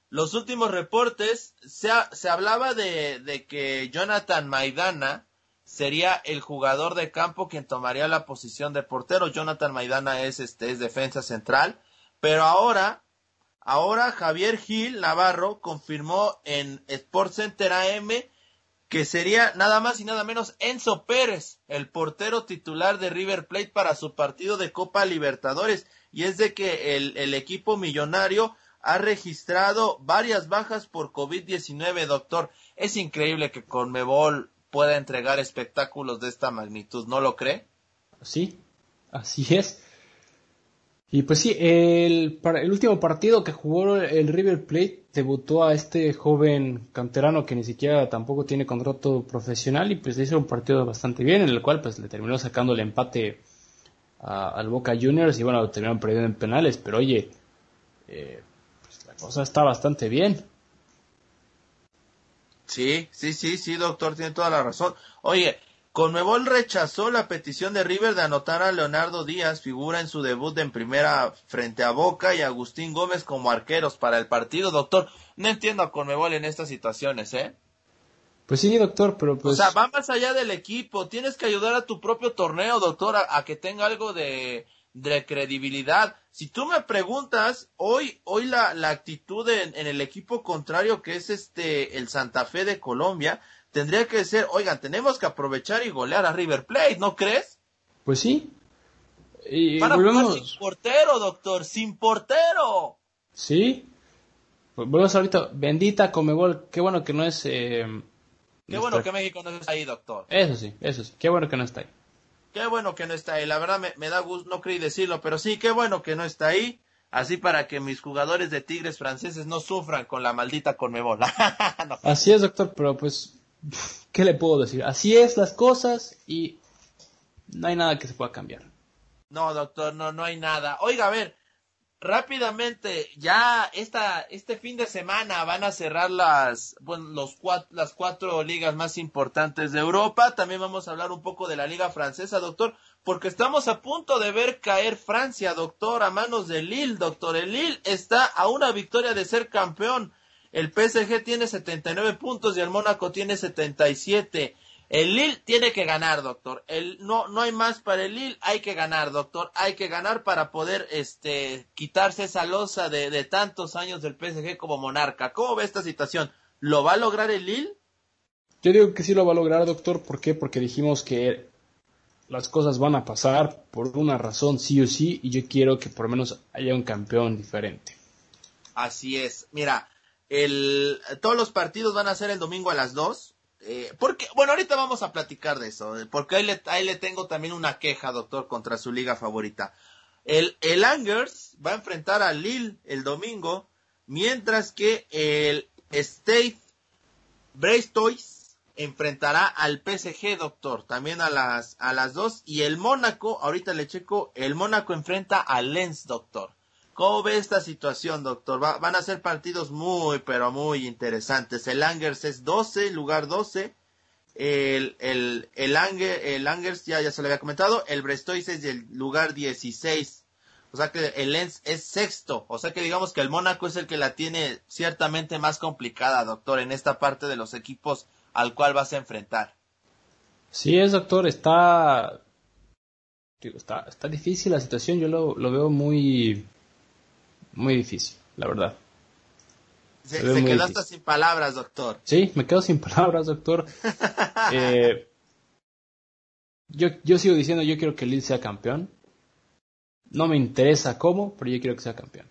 Los últimos reportes se, se hablaba de, de que Jonathan Maidana sería el jugador de campo quien tomaría la posición de portero. Jonathan Maidana es este es defensa central, pero ahora ahora Javier Gil Navarro confirmó en Sports Center AM que sería nada más y nada menos Enzo Pérez, el portero titular de River Plate para su partido de Copa Libertadores. Y es de que el, el equipo millonario ha registrado varias bajas por COVID-19, doctor. Es increíble que Conmebol pueda entregar espectáculos de esta magnitud, ¿no lo cree? Sí, así es. Y pues sí, el, el último partido que jugó el River Plate debutó a este joven canterano que ni siquiera tampoco tiene contrato profesional y pues hizo un partido bastante bien en el cual pues le terminó sacando el empate al Boca Juniors y bueno, lo terminaron perdiendo en penales, pero oye, eh, pues la cosa está bastante bien. Sí, sí, sí, sí, doctor, tiene toda la razón. Oye, Conmebol rechazó la petición de River de anotar a Leonardo Díaz, figura en su debut en primera frente a Boca, y Agustín Gómez como arqueros para el partido. Doctor, no entiendo a Conmebol en estas situaciones, ¿eh? Pues sí, doctor, pero pues... O sea, va más allá del equipo. Tienes que ayudar a tu propio torneo, doctor, a, que tenga algo de, de, credibilidad. Si tú me preguntas, hoy, hoy la, la actitud en, en el equipo contrario, que es este, el Santa Fe de Colombia, tendría que ser, oigan, tenemos que aprovechar y golear a River Plate, ¿no crees? Pues sí. Y Para volvemos... sin portero, doctor, sin portero. Sí. Pues volvemos ahorita, bendita Comebol, qué bueno que no es... Eh, qué bueno que México no está ahí, doctor. Eso sí, eso sí, qué bueno que no está ahí. Qué bueno que no está ahí, la verdad me, me da gusto, no creí decirlo, pero sí, qué bueno que no está ahí. así para que mis jugadores de Tigres franceses no sufran con la maldita Conmebol. Así es, doctor, pero pues, ¿qué le puedo decir? Así es las cosas y no hay nada que se pueda cambiar. No, doctor, no, no hay nada. Oiga, a ver, rápidamente, ya esta, este fin de semana van a cerrar las, bueno, los las cuatro ligas más importantes de Europa. También vamos a hablar un poco de la liga francesa, doctor, porque estamos a punto de ver caer Francia, doctor, a manos de Lille, doctor. El Lille está a una victoria de ser campeón. El PSG tiene 79 puntos y el Mónaco tiene 77. El Lille tiene que ganar, doctor. El, no, no hay más para el Lille, hay que ganar, doctor. Hay que ganar para poder este, quitarse esa losa de, de tantos años del PSG como monarca. ¿Cómo ve esta situación? ¿Lo va a lograr el Lille? Yo digo que sí lo va a lograr, doctor. ¿Por qué? Porque dijimos que las cosas van a pasar por una razón sí o sí y yo quiero que por lo menos haya un campeón diferente. Así es. Mira, todos los partidos van a ser el domingo a las 2 eh, porque, bueno, ahorita vamos a platicar de eso, eh, porque ahí le, tengo también una queja, doctor, contra su liga favorita. El, el Angers va a enfrentar a Lille el mientras que el State Brestois enfrentará al PSG, doctor, también a las, a las dos, y el Mónaco, ahorita le checo, el Mónaco enfrenta al Lens, doctor. ¿Cómo ve esta situación, doctor? van a ser partidos muy, pero muy interesantes. El Angers es 12, lugar 12. El, el, el, Angers ya, se lo había comentado. El Brestois es el lugar 16. O sea que el Lens es sexto. O sea que digamos que el Mónaco es el que la tiene ciertamente más complicada, doctor, en esta parte de los equipos al cual vas a enfrentar. Sí, es, doctor. Está, está, está difícil la situación. Yo lo veo muy muy difícil, la verdad. Se, quedó hasta sin palabras, doctor. Sí, me quedo sin palabras, doctor. eh, yo, yo sigo diciendo, yo quiero que Lille sea campeón. No me interesa cómo, pero yo quiero que sea campeón.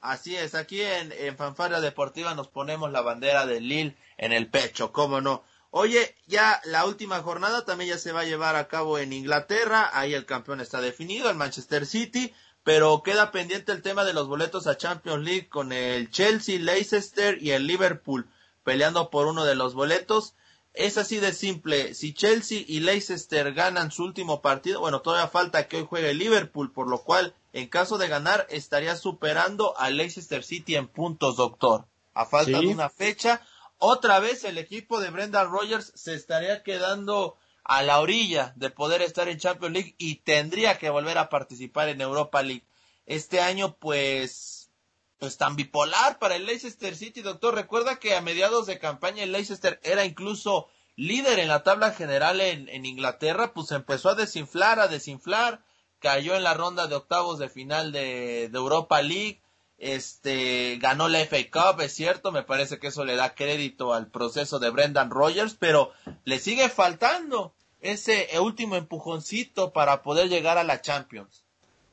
Así es, aquí en, en Fanfarria Deportiva nos ponemos la bandera de Lille en el pecho, cómo no. Oye, ya la última jornada también ya se va a llevar a cabo en Inglaterra, ahí el campeón está definido, el Manchester City, pero queda pendiente el tema de los boletos a Champions League con el Chelsea, Leicester y el Liverpool peleando por uno de los boletos. Es así de simple. Si Chelsea y Leicester ganan su último partido, bueno, todavía falta que hoy juegue el Liverpool, por lo cual, en caso de ganar, estaría superando al Leicester City en puntos, doctor. A falta de una fecha, otra vez el equipo de Brendan Rogers se estaría quedando a la orilla de poder estar en Champions League y tendría que volver a participar en Europa League. Este año, pues, pues tan bipolar para el Leicester City, doctor. Recuerda que a mediados de campaña el Leicester era incluso líder en la tabla general en, en Inglaterra, pues empezó a desinflar, a desinflar, cayó en la ronda de octavos de final de, de Europa League, este ganó la FA Cup, es cierto, me parece que eso le da crédito al proceso de Brendan Rogers, pero le sigue faltando ese último empujoncito para poder llegar a la Champions.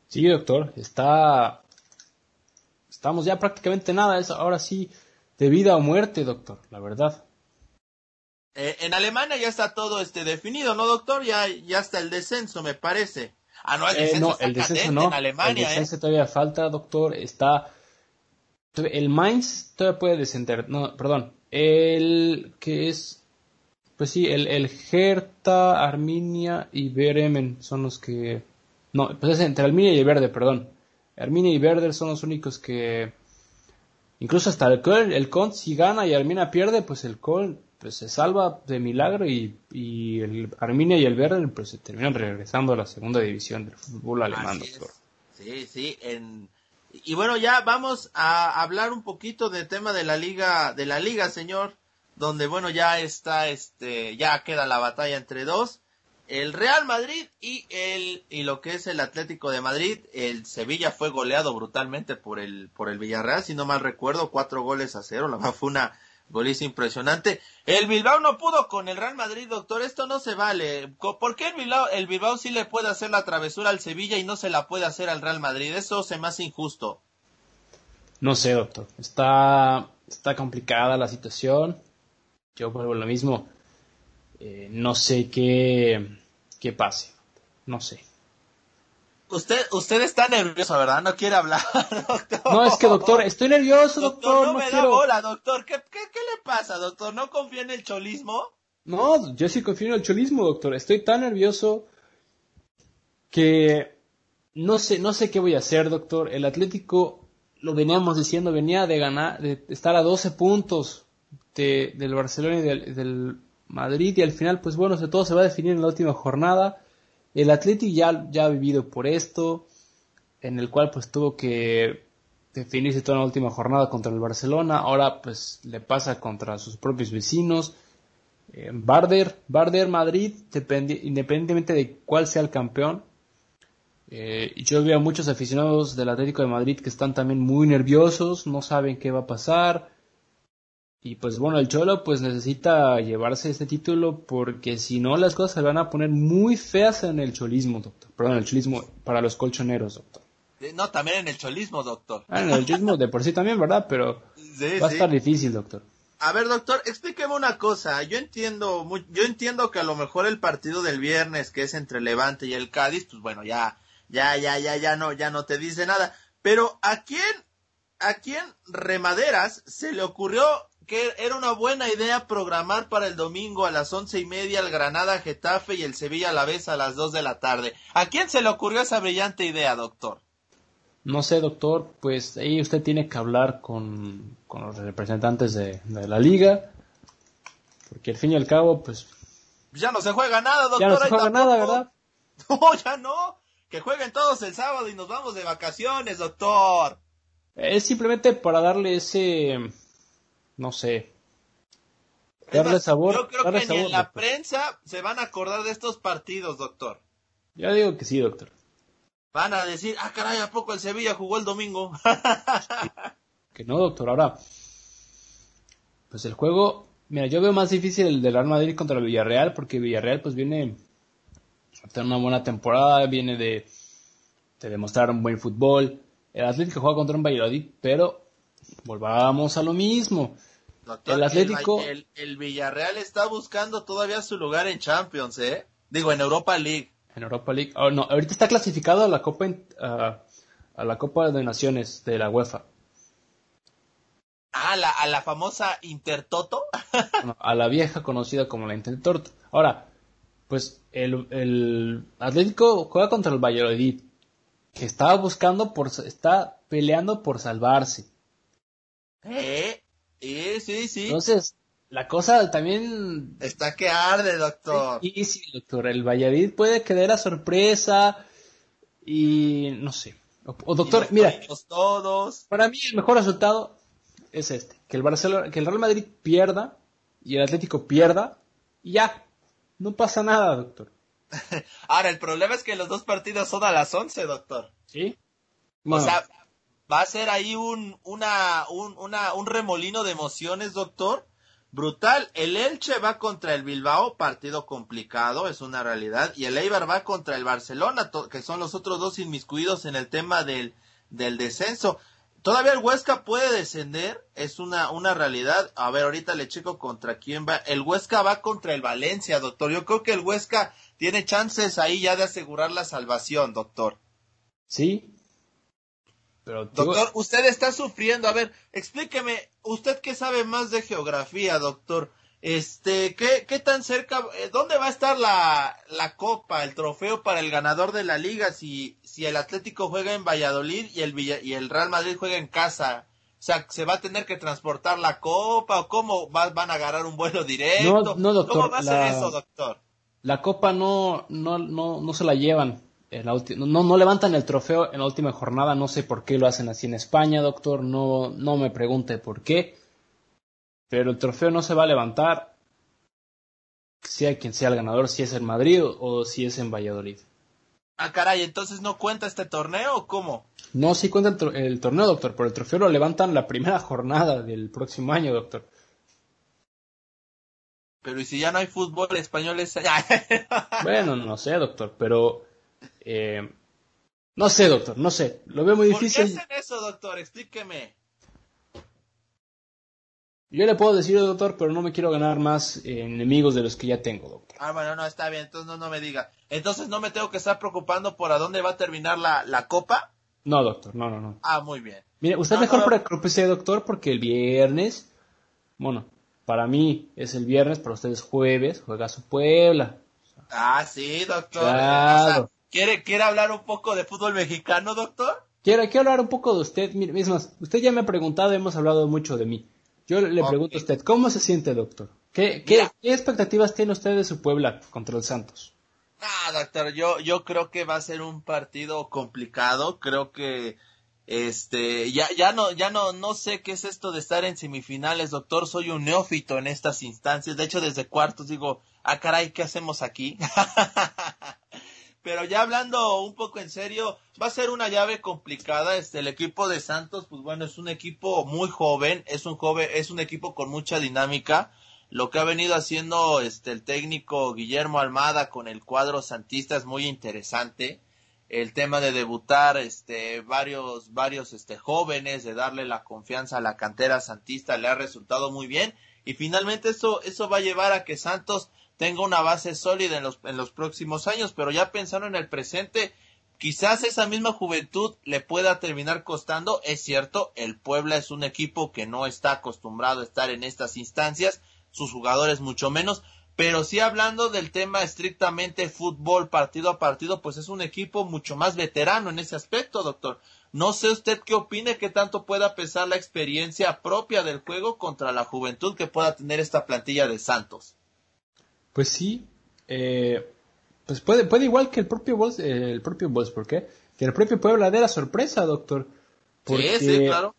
Sí, doctor, está estamos ya prácticamente nada, es ahora sí de vida o muerte, doctor, la verdad. Eh, en Alemania ya está todo este definido, ¿no, doctor? Ya, ya está el descenso, me parece. Ah, no, el eh, descenso, el descenso no. En Alemania, el descenso ¿eh? todavía falta, doctor. Está el Mainz todavía puede descender. No, perdón. El que es. Pues sí, el, el Hertha, Arminia y Bremen son los que. No, pues es entre Arminia y el Verde, perdón. Arminia y Verde son los únicos que. Incluso hasta el Köln, el Köln si gana y Arminia pierde, pues el Köln pues, se salva de milagro y, y el Arminia y el Verde pues se terminan regresando a la segunda división del fútbol alemán, doctor. Sí, sí, en y bueno, ya vamos a hablar un poquito del tema de la liga, de la liga, señor, donde bueno, ya está, este, ya queda la batalla entre dos, el Real Madrid y el, y lo que es el Atlético de Madrid, el Sevilla fue goleado brutalmente por el, por el Villarreal, si no mal recuerdo, cuatro goles a cero, la fue una, Goliza impresionante. El Bilbao no pudo con el Real Madrid, doctor. Esto no se vale. ¿Por qué el Bilbao, el Bilbao sí le puede hacer la travesura al Sevilla y no se la puede hacer al Real Madrid? Eso se me hace injusto. No sé, doctor. Está, está complicada la situación. Yo vuelvo lo mismo. Eh, no sé qué, qué pase. No sé. Usted, usted está nervioso, ¿verdad? No quiere hablar, doctor. No, es que, doctor, estoy nervioso, doctor. no, no me quiero... da bola, doctor. ¿Qué, qué, ¿Qué le pasa, doctor? ¿No confía en el cholismo? No, yo sí confío en el cholismo, doctor. Estoy tan nervioso que no sé, no sé qué voy a hacer, doctor. El Atlético, lo veníamos diciendo, venía de ganar, de estar a 12 puntos de, del Barcelona y del, del, Madrid y al final, pues bueno, todo se va a definir en la última jornada. El Atlético ya, ya ha vivido por esto, en el cual pues tuvo que definirse toda la última jornada contra el Barcelona. Ahora pues le pasa contra sus propios vecinos. Eh, Barder, Barder Madrid, independientemente de cuál sea el campeón, eh, yo veo a muchos aficionados del Atlético de Madrid que están también muy nerviosos, no saben qué va a pasar. Y pues bueno, el Cholo pues necesita llevarse este título porque si no las cosas se van a poner muy feas en el cholismo, doctor. Perdón, el cholismo para los colchoneros, doctor. No, también en el cholismo, doctor. Ah, en el cholismo de por sí también, ¿verdad? Pero sí, va a estar difícil, doctor. A ver, doctor, explíqueme una cosa. Yo entiendo, yo entiendo que a lo mejor el partido del viernes, que es entre Levante y el Cádiz, pues bueno, ya ya, ya, ya, ya no, ya no te dice nada. Pero ¿a quién, a quién Remaderas se le ocurrió que era una buena idea programar para el domingo a las once y media el Granada Getafe y el Sevilla a la vez a las dos de la tarde? ¿A quién se le ocurrió esa brillante idea, doctor? No sé, doctor, pues ahí usted tiene que hablar con, con los representantes de, de, la liga, porque al fin y al cabo, pues... Ya no se juega nada, doctor. Ya no se juega nada, ¿verdad? No, ya no. Que jueguen todos el sábado y nos vamos de vacaciones, doctor. Es simplemente para darle ese, no sé, darle sabor. Yo creo darle que sabor, ni en la doctor. prensa se van a acordar de estos partidos, doctor. Ya digo que sí, doctor. Van a decir, ah, caray, ¿a poco el Sevilla jugó el domingo? Que no, doctor. Ahora, pues el juego, mira, yo veo más difícil el del Real Madrid contra el Villarreal, porque Villarreal pues viene a tener una buena temporada, viene de, de demostrar un buen fútbol. El Atlético juega contra un Valladolid, pero volvamos a lo mismo. Doctor, El Atlético- El, el Villarreal está buscando todavía su lugar en Champions, ¿eh? Digo, en Europa League. En Europa League. Oh, no, ahorita está clasificado a la Copa in- a, la Copa de Naciones de la UEFA. Ah, la, a la famosa Intertoto. No, a la vieja conocida como la Intentor. Ahora, pues el, el Atlético juega contra el Valladolid, que está buscando por está peleando por salvarse. ¿Eh? Sí, sí, sí. Entonces, la cosa también Está que arde, doctor. es difícil, doctor. El Valladolid puede quedar a sorpresa y no sé. O, doctor, mira, todos. Para mí el mejor resultado es este, que el Barcelona, que el Real Madrid pierda y el Atlético pierda y ya, no pasa nada, doctor. Ahora, el problema es que los dos partidos son a las 11, doctor. ¿Sí? O sea, va a ser ahí un, una, un, una, un remolino de emociones, doctor. Brutal. El Elche va contra el Bilbao, partido complicado, es una realidad. Y el Eibar va contra el Barcelona, que son los otros dos inmiscuidos en el tema del, del descenso. Todavía el Huesca puede descender, es una, una realidad. A ver, ahorita le checo contra quién va. El Huesca va contra el Valencia, doctor. Yo creo que el Huesca tiene chances ahí ya de asegurar la salvación, doctor. sí. Pero digo- Doctor, usted está sufriendo. A ver, explíqueme, usted que sabe más de geografía, doctor. Este, ¿qué, qué tan cerca, eh, dónde va a estar la, la copa, el trofeo para el ganador de la liga si, si el Atlético juega en Valladolid y el, Villa- y el Real Madrid juega en casa? O sea, ¿se va a tener que transportar la copa o cómo va- van a agarrar un vuelo directo? No, no, doctor, ¿Cómo va a ser la- eso, doctor? la copa no, no, no, no se la llevan. La no, no levantan el trofeo en la última jornada, no sé por qué lo hacen así en España, doctor, no, no me pregunte por qué. Pero el trofeo no se va a levantar, sea quien sea el ganador, si es en Madrid o, o si es en Valladolid. Ah, caray, entonces no cuenta este torneo o cómo? No, sí cuenta el torneo, doctor, pero el trofeo lo levantan la primera jornada del próximo año, doctor. Pero ¿y si ya no hay fútbol español? Es... Bueno, no sé, doctor, pero... eh, no sé, doctor, no sé. Lo veo muy ¿Por qué difícil. hacen eso, doctor? Explíqueme. Yo le puedo decir, doctor, pero no me quiero ganar más enemigos de los que ya tengo, doctor. Ah, bueno, no, está bien, entonces no, no me diga. Entonces no me tengo que estar preocupando por a dónde va a terminar la, la copa. No, doctor, no, no, no. Ah, muy bien. Mire, usted No, mejor no. preocúpese, doctor, porque el viernes, bueno, para mí es el viernes, para ustedes jueves, juega su Puebla. Ah, sí, doctor. Claro. O sea, ¿quiere, ¿Quiere hablar un poco de fútbol mexicano, doctor? Quiero, quiero hablar un poco de usted. Más, usted ya me ha preguntado, hemos hablado mucho de mí. Yo le pregunto a usted, ¿cómo se siente, doctor? ¿Qué, qué, qué expectativas tiene usted de su Puebla contra el Santos? Ah, doctor, yo, yo creo que va a ser un partido complicado. Creo que este ya, ya no, ya no, no sé qué es esto de estar en semifinales, doctor. Soy un neófito en estas instancias. De hecho, desde cuartos digo, ah, caray, ¿qué hacemos aquí? Pero ya hablando un poco en serio, va a ser una llave complicada. Este, el equipo de Santos, pues bueno, es un equipo muy joven, es un joven, es un equipo con mucha dinámica. Lo que ha venido haciendo este el técnico Guillermo Almada con el cuadro santista es muy interesante. El tema de debutar este varios varios este jóvenes, de darle la confianza a la cantera santista le ha resultado muy bien y finalmente eso eso va a llevar a que Santos tenga una base sólida en los en los próximos años, pero ya pensando en el presente, quizás esa misma juventud le pueda terminar costando. Es cierto, el Puebla es un equipo que no está acostumbrado a estar en estas instancias, sus jugadores mucho menos, pero sí hablando del tema estrictamente fútbol partido a partido, pues es un equipo mucho más veterano en ese aspecto, doctor. No sé usted qué opine, qué tanto pueda pesar la experiencia propia del juego contra la juventud que pueda tener esta plantilla de Santos. Pues sí, eh, pues puede, puede igual que el propio Wolfs, eh, el propio Wolfsburg, ¿eh? que el propio Puebla de la sorpresa, doctor. Porque sí, sí, claro.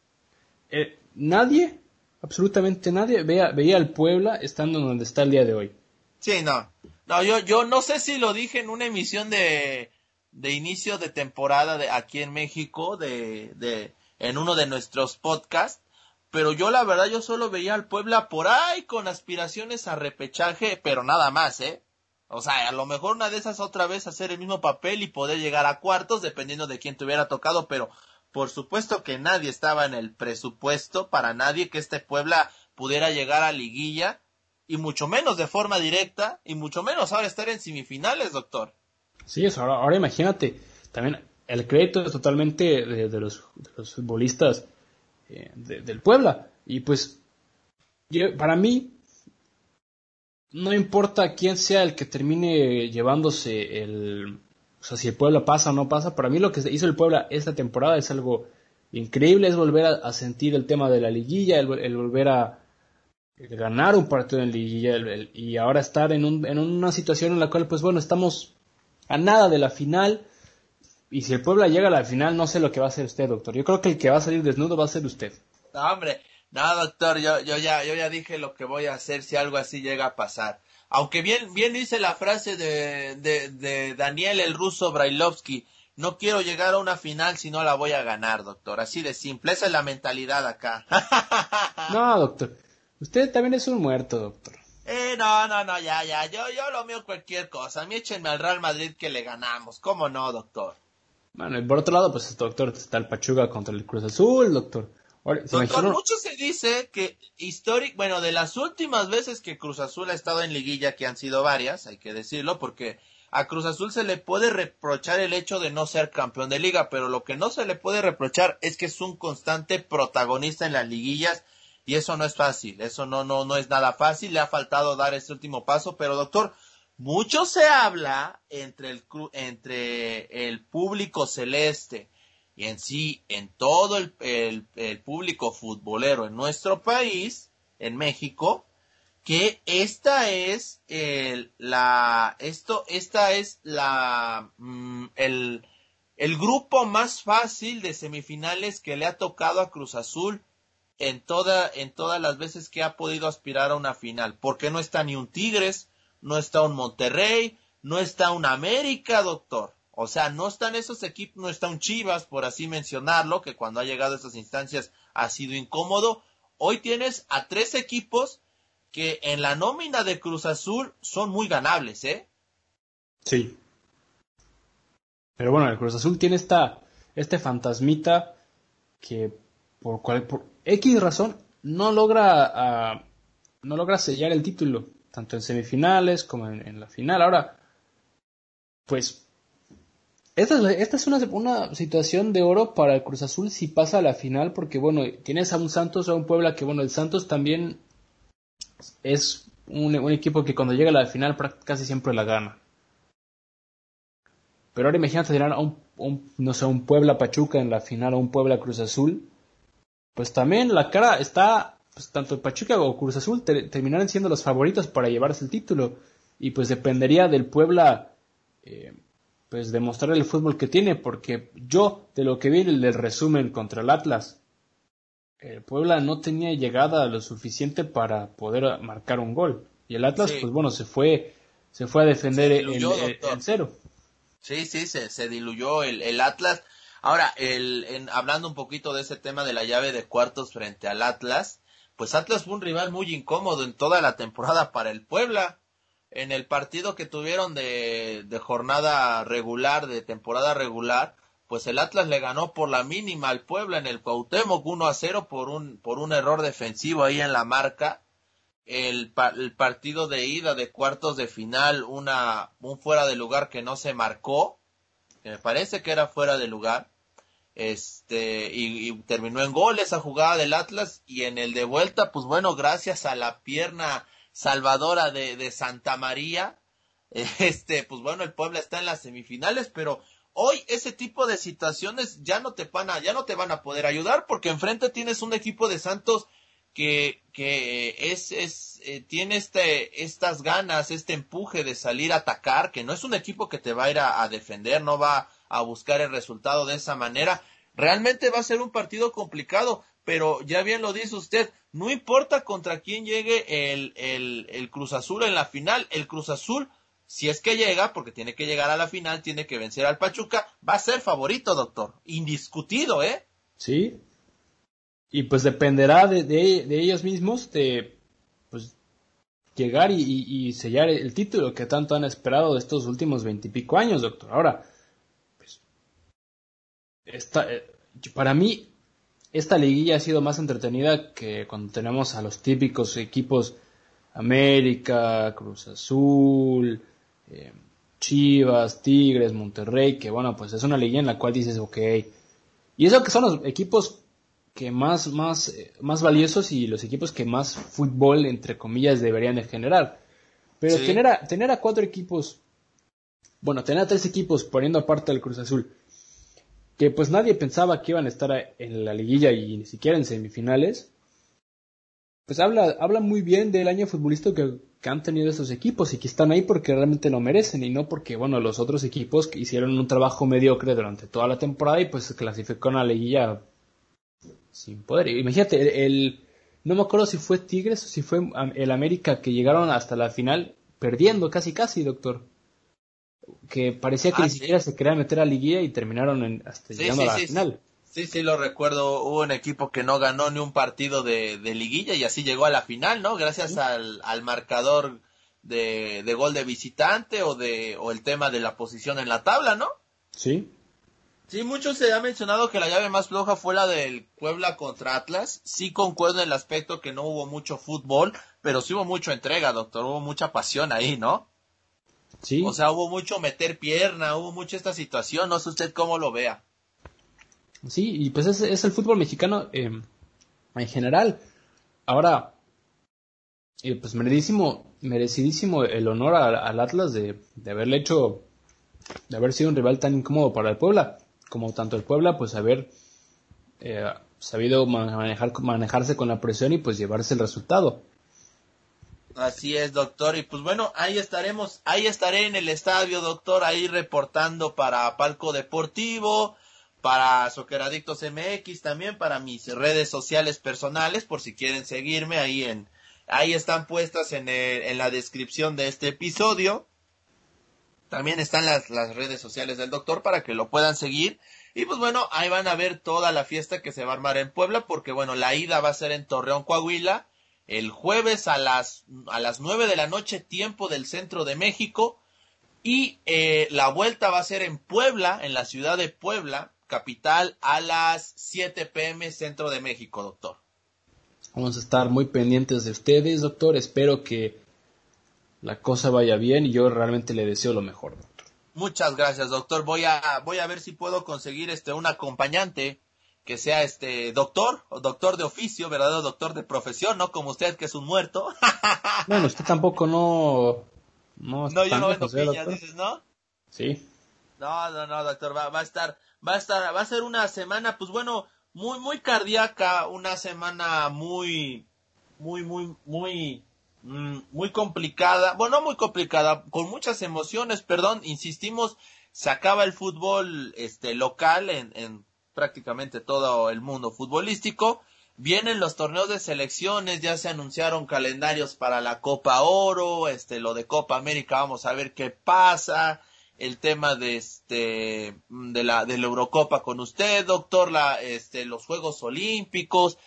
eh, nadie, absolutamente nadie, veía, veía al Puebla estando donde está el día de hoy. Sí, no. No, yo, yo no sé si lo dije en una emisión de, de inicio de temporada de aquí en México, de, de, en uno de nuestros podcasts, pero yo la verdad yo solo veía al Puebla por ahí con aspiraciones a repechaje, pero nada más, ¿eh? O sea, a lo mejor una de esas otra vez hacer el mismo papel y poder llegar a cuartos, dependiendo de quién te hubiera tocado, pero por supuesto que nadie estaba en el presupuesto para nadie que este Puebla pudiera llegar a liguilla y mucho menos de forma directa y mucho menos ahora estar en semifinales, doctor. Sí, eso, ahora, ahora imagínate, también el crédito es totalmente de, de los, de los futbolistas eh, de- del Puebla. Y pues, para mí, no importa quién sea el que termine llevándose el... O sea, si el Puebla pasa o no pasa, para mí lo que hizo el Puebla esta temporada es algo increíble, es volver a, sentir el tema de la liguilla, el, volver a ganar un partido en liguilla y ahora estar en, un- en una situación en la cual, pues bueno, estamos a nada de la final. Y si el Puebla llega a la final, no sé lo que va a hacer usted, doctor. Yo creo que el que va a salir desnudo va a ser usted. No, hombre, no, doctor, yo, yo ya, yo ya dije lo que voy a hacer si algo así llega a pasar. Aunque bien, bien dice la frase de, de, de Daniel el ruso Brailovsky, no quiero llegar a una final si no la voy a ganar, doctor. Así de simple, esa es la mentalidad acá. No, doctor. Usted también es un muerto, doctor. Eh, no, no, no, ya, ya, yo, yo lo mío cualquier cosa. A mí échenme al Real Madrid que le ganamos. ¿Cómo no, doctor? Bueno, y por otro lado, pues, doctor, está el Pachuga contra el Cruz Azul, doctor. Ahora, ¿se Doctor, mucho se dice que histórico, bueno, de las últimas veces que Cruz Azul ha estado en liguilla, que han sido varias, hay que decirlo, porque a Cruz Azul se le puede reprochar el hecho de no ser campeón de liga, pero lo que no se le puede reprochar es que es un constante protagonista en las liguillas y eso no es fácil, eso no, no, no es nada fácil, le ha faltado dar este último paso, pero doctor, mucho se habla entre el, entre el público celeste y en sí, en todo el, el- el público futbolero en nuestro país, en México, que esta es el, la, esto, esta es la, mm, el, el grupo más fácil de semifinales que le ha tocado a Cruz Azul en toda, en todas las veces que ha podido aspirar a una final. Porque no está ni un Tigres, no está un Monterrey, no está un América, doctor. O sea, no están esos equipos, no está un Chivas, por así mencionarlo, que cuando ha llegado a estas instancias ha sido incómodo. Hoy tienes a tres equipos que en la nómina de Cruz Azul son muy ganables, ¿eh? Sí. Pero bueno, el Cruz Azul tiene esta, este fantasmita que por, cual, por X razón no logra, ah, no logra sellar el título, tanto en semifinales como en, la final. Ahora, pues, esta es, esta es una, una, situación de oro para el Cruz Azul si pasa a la final, porque bueno, tienes a un Santos, a un Puebla, que bueno, el Santos también es un, equipo que cuando llega a la final casi siempre la gana. Pero ahora imagínate tener a un, no sé, un Puebla Pachuca en la final o un Puebla Cruz Azul. Pues también la cara está, pues tanto Pachuca o Cruz Azul terminarán siendo los favoritos para llevarse el título. Y pues dependería del Puebla, eh, pues demostrar el fútbol que tiene, porque yo, de lo que vi en el resumen contra el Atlas, el Puebla no tenía llegada lo suficiente para poder marcar un gol. Y el Atlas, pues bueno, se fue, se fue a defender el, cero. Sí, sí, se, se diluyó el, el Atlas. Ahora, el, en, hablando un poquito de ese tema de la llave de cuartos frente al Atlas, pues Atlas fue un rival muy incómodo en toda la temporada para el Puebla. En el partido que tuvieron de, de jornada regular, de temporada regular, pues el Atlas le ganó por la mínima al Puebla en el Cuauhtémoc 1 a 0 por un, por un error defensivo ahí en la marca el, el, partido de ida de cuartos de final, una, un fuera de lugar que no se marcó, que me parece que era fuera de lugar, este, y, terminó en gol esa jugada del Atlas, y en el de vuelta, pues bueno, gracias a la pierna salvadora de, Santa María, este, pues bueno, el Puebla está en las semifinales, pero hoy ese tipo de situaciones ya no te van a, ya no te van a poder ayudar, porque enfrente tienes un equipo de Santos que, que es, es eh, tiene este, estas ganas, este empuje de salir a atacar, que no es un equipo que te va a ir a, defender, no va a buscar el resultado de esa manera. Realmente va a ser un partido complicado, pero ya bien lo dice usted, no importa contra quién llegue el, el, el Cruz Azul en la final, el Cruz Azul, si es que llega, porque tiene que llegar a la final, tiene que vencer al Pachuca, va a ser favorito, doctor, indiscutido, ¿eh? Sí, y pues dependerá de, de, ellos mismos de pues llegar y, sellar el título que tanto han esperado de estos últimos veintipico años, doctor. Ahora, esta, eh, para mí, esta liguilla ha sido más entretenida que cuando tenemos a los típicos equipos América, Cruz Azul, eh, Chivas, Tigres, Monterrey, que bueno, pues es una liguilla en la cual dices, ok. Y eso que son los equipos que más, más, eh, más valiosos y los equipos que más fútbol, entre comillas, deberían de generar. Pero tener, a, tener a cuatro equipos, bueno, tener a tres equipos poniendo aparte al Cruz Azul, que pues nadie pensaba que iban a estar en la liguilla y ni siquiera en semifinales, pues habla, habla muy bien del año futbolístico que, han tenido estos equipos y que están ahí porque realmente lo merecen y no porque, bueno, los otros equipos que hicieron un trabajo mediocre durante toda la temporada y pues clasificaron a la liguilla sin poder. Imagínate, el, no me acuerdo si fue Tigres o si fue el América que llegaron hasta la final perdiendo casi casi, doctor. Que parecía que ah, ni siquiera se quería meter a liguilla y terminaron en, hasta llegando a la final. Sí, sí, lo recuerdo. Hubo un equipo que no ganó ni un partido de, liguilla y así llegó a la final, ¿no? Gracias al, al marcador de, de, gol de visitante o de o el tema de la posición en la tabla, ¿no? Sí. Sí, mucho se ha mencionado que la llave más floja fue la del Puebla contra Atlas. Sí concuerdo en el aspecto que no hubo mucho fútbol, pero sí hubo mucha entrega, doctor. Hubo mucha pasión ahí, ¿no? Sí. O sea, hubo mucho meter pierna, hubo mucho esta situación. No sé usted cómo lo vea. Sí, y pues es, es el fútbol mexicano em, en general. Ahora, eh, pues merecidísimo, merecidísimo el honor al Atlas de, de haberle hecho, de haber sido un rival tan incómodo para el Puebla como tanto el Puebla, pues haber eh, sabido manejar, manejarse con la presión y pues llevarse el resultado. Así es, doctor. Y pues bueno, ahí estaremos, ahí estaré en el estadio, doctor, ahí reportando para Palco Deportivo, para Socceradictos MX, también para mis redes sociales personales, por si quieren seguirme ahí en, ahí están puestas en, en la descripción de este episodio. También están las, las redes sociales del doctor para que lo puedan seguir. Y pues bueno, ahí van a ver toda la fiesta que se va a armar en Puebla, porque bueno, la ida va a ser en Torreón, Coahuila, el jueves a las, a las 9 de la noche, tiempo del centro de México. Y eh, la vuelta va a ser en Puebla, en la ciudad de Puebla, capital, a las 7 pm, centro de México, doctor. Vamos a estar muy pendientes de ustedes, doctor. Espero que la cosa vaya bien y yo realmente le deseo lo mejor, doctor. Muchas gracias, doctor. Voy a, voy a ver si puedo conseguir este un acompañante que sea este doctor o doctor de oficio, verdadero doctor de profesión, no como usted que es un muerto. bueno, usted tampoco no no, no yo no vendo piñas, dices, ¿no? Sí. No, no, no, doctor, va, va a estar va a estar va a ser una semana pues bueno, muy muy cardíaca, una semana muy muy muy muy mm, muy complicada, bueno, no muy complicada, con muchas emociones, perdón, insistimos, se acaba el fútbol este local en, en prácticamente todo el mundo futbolístico. Vienen los torneos de selecciones, ya se anunciaron calendarios para la Copa Oro, este, lo de Copa América, vamos a ver qué pasa, el tema de este, de la, de la Eurocopa con usted, doctor, la, este, los Juegos Olímpicos,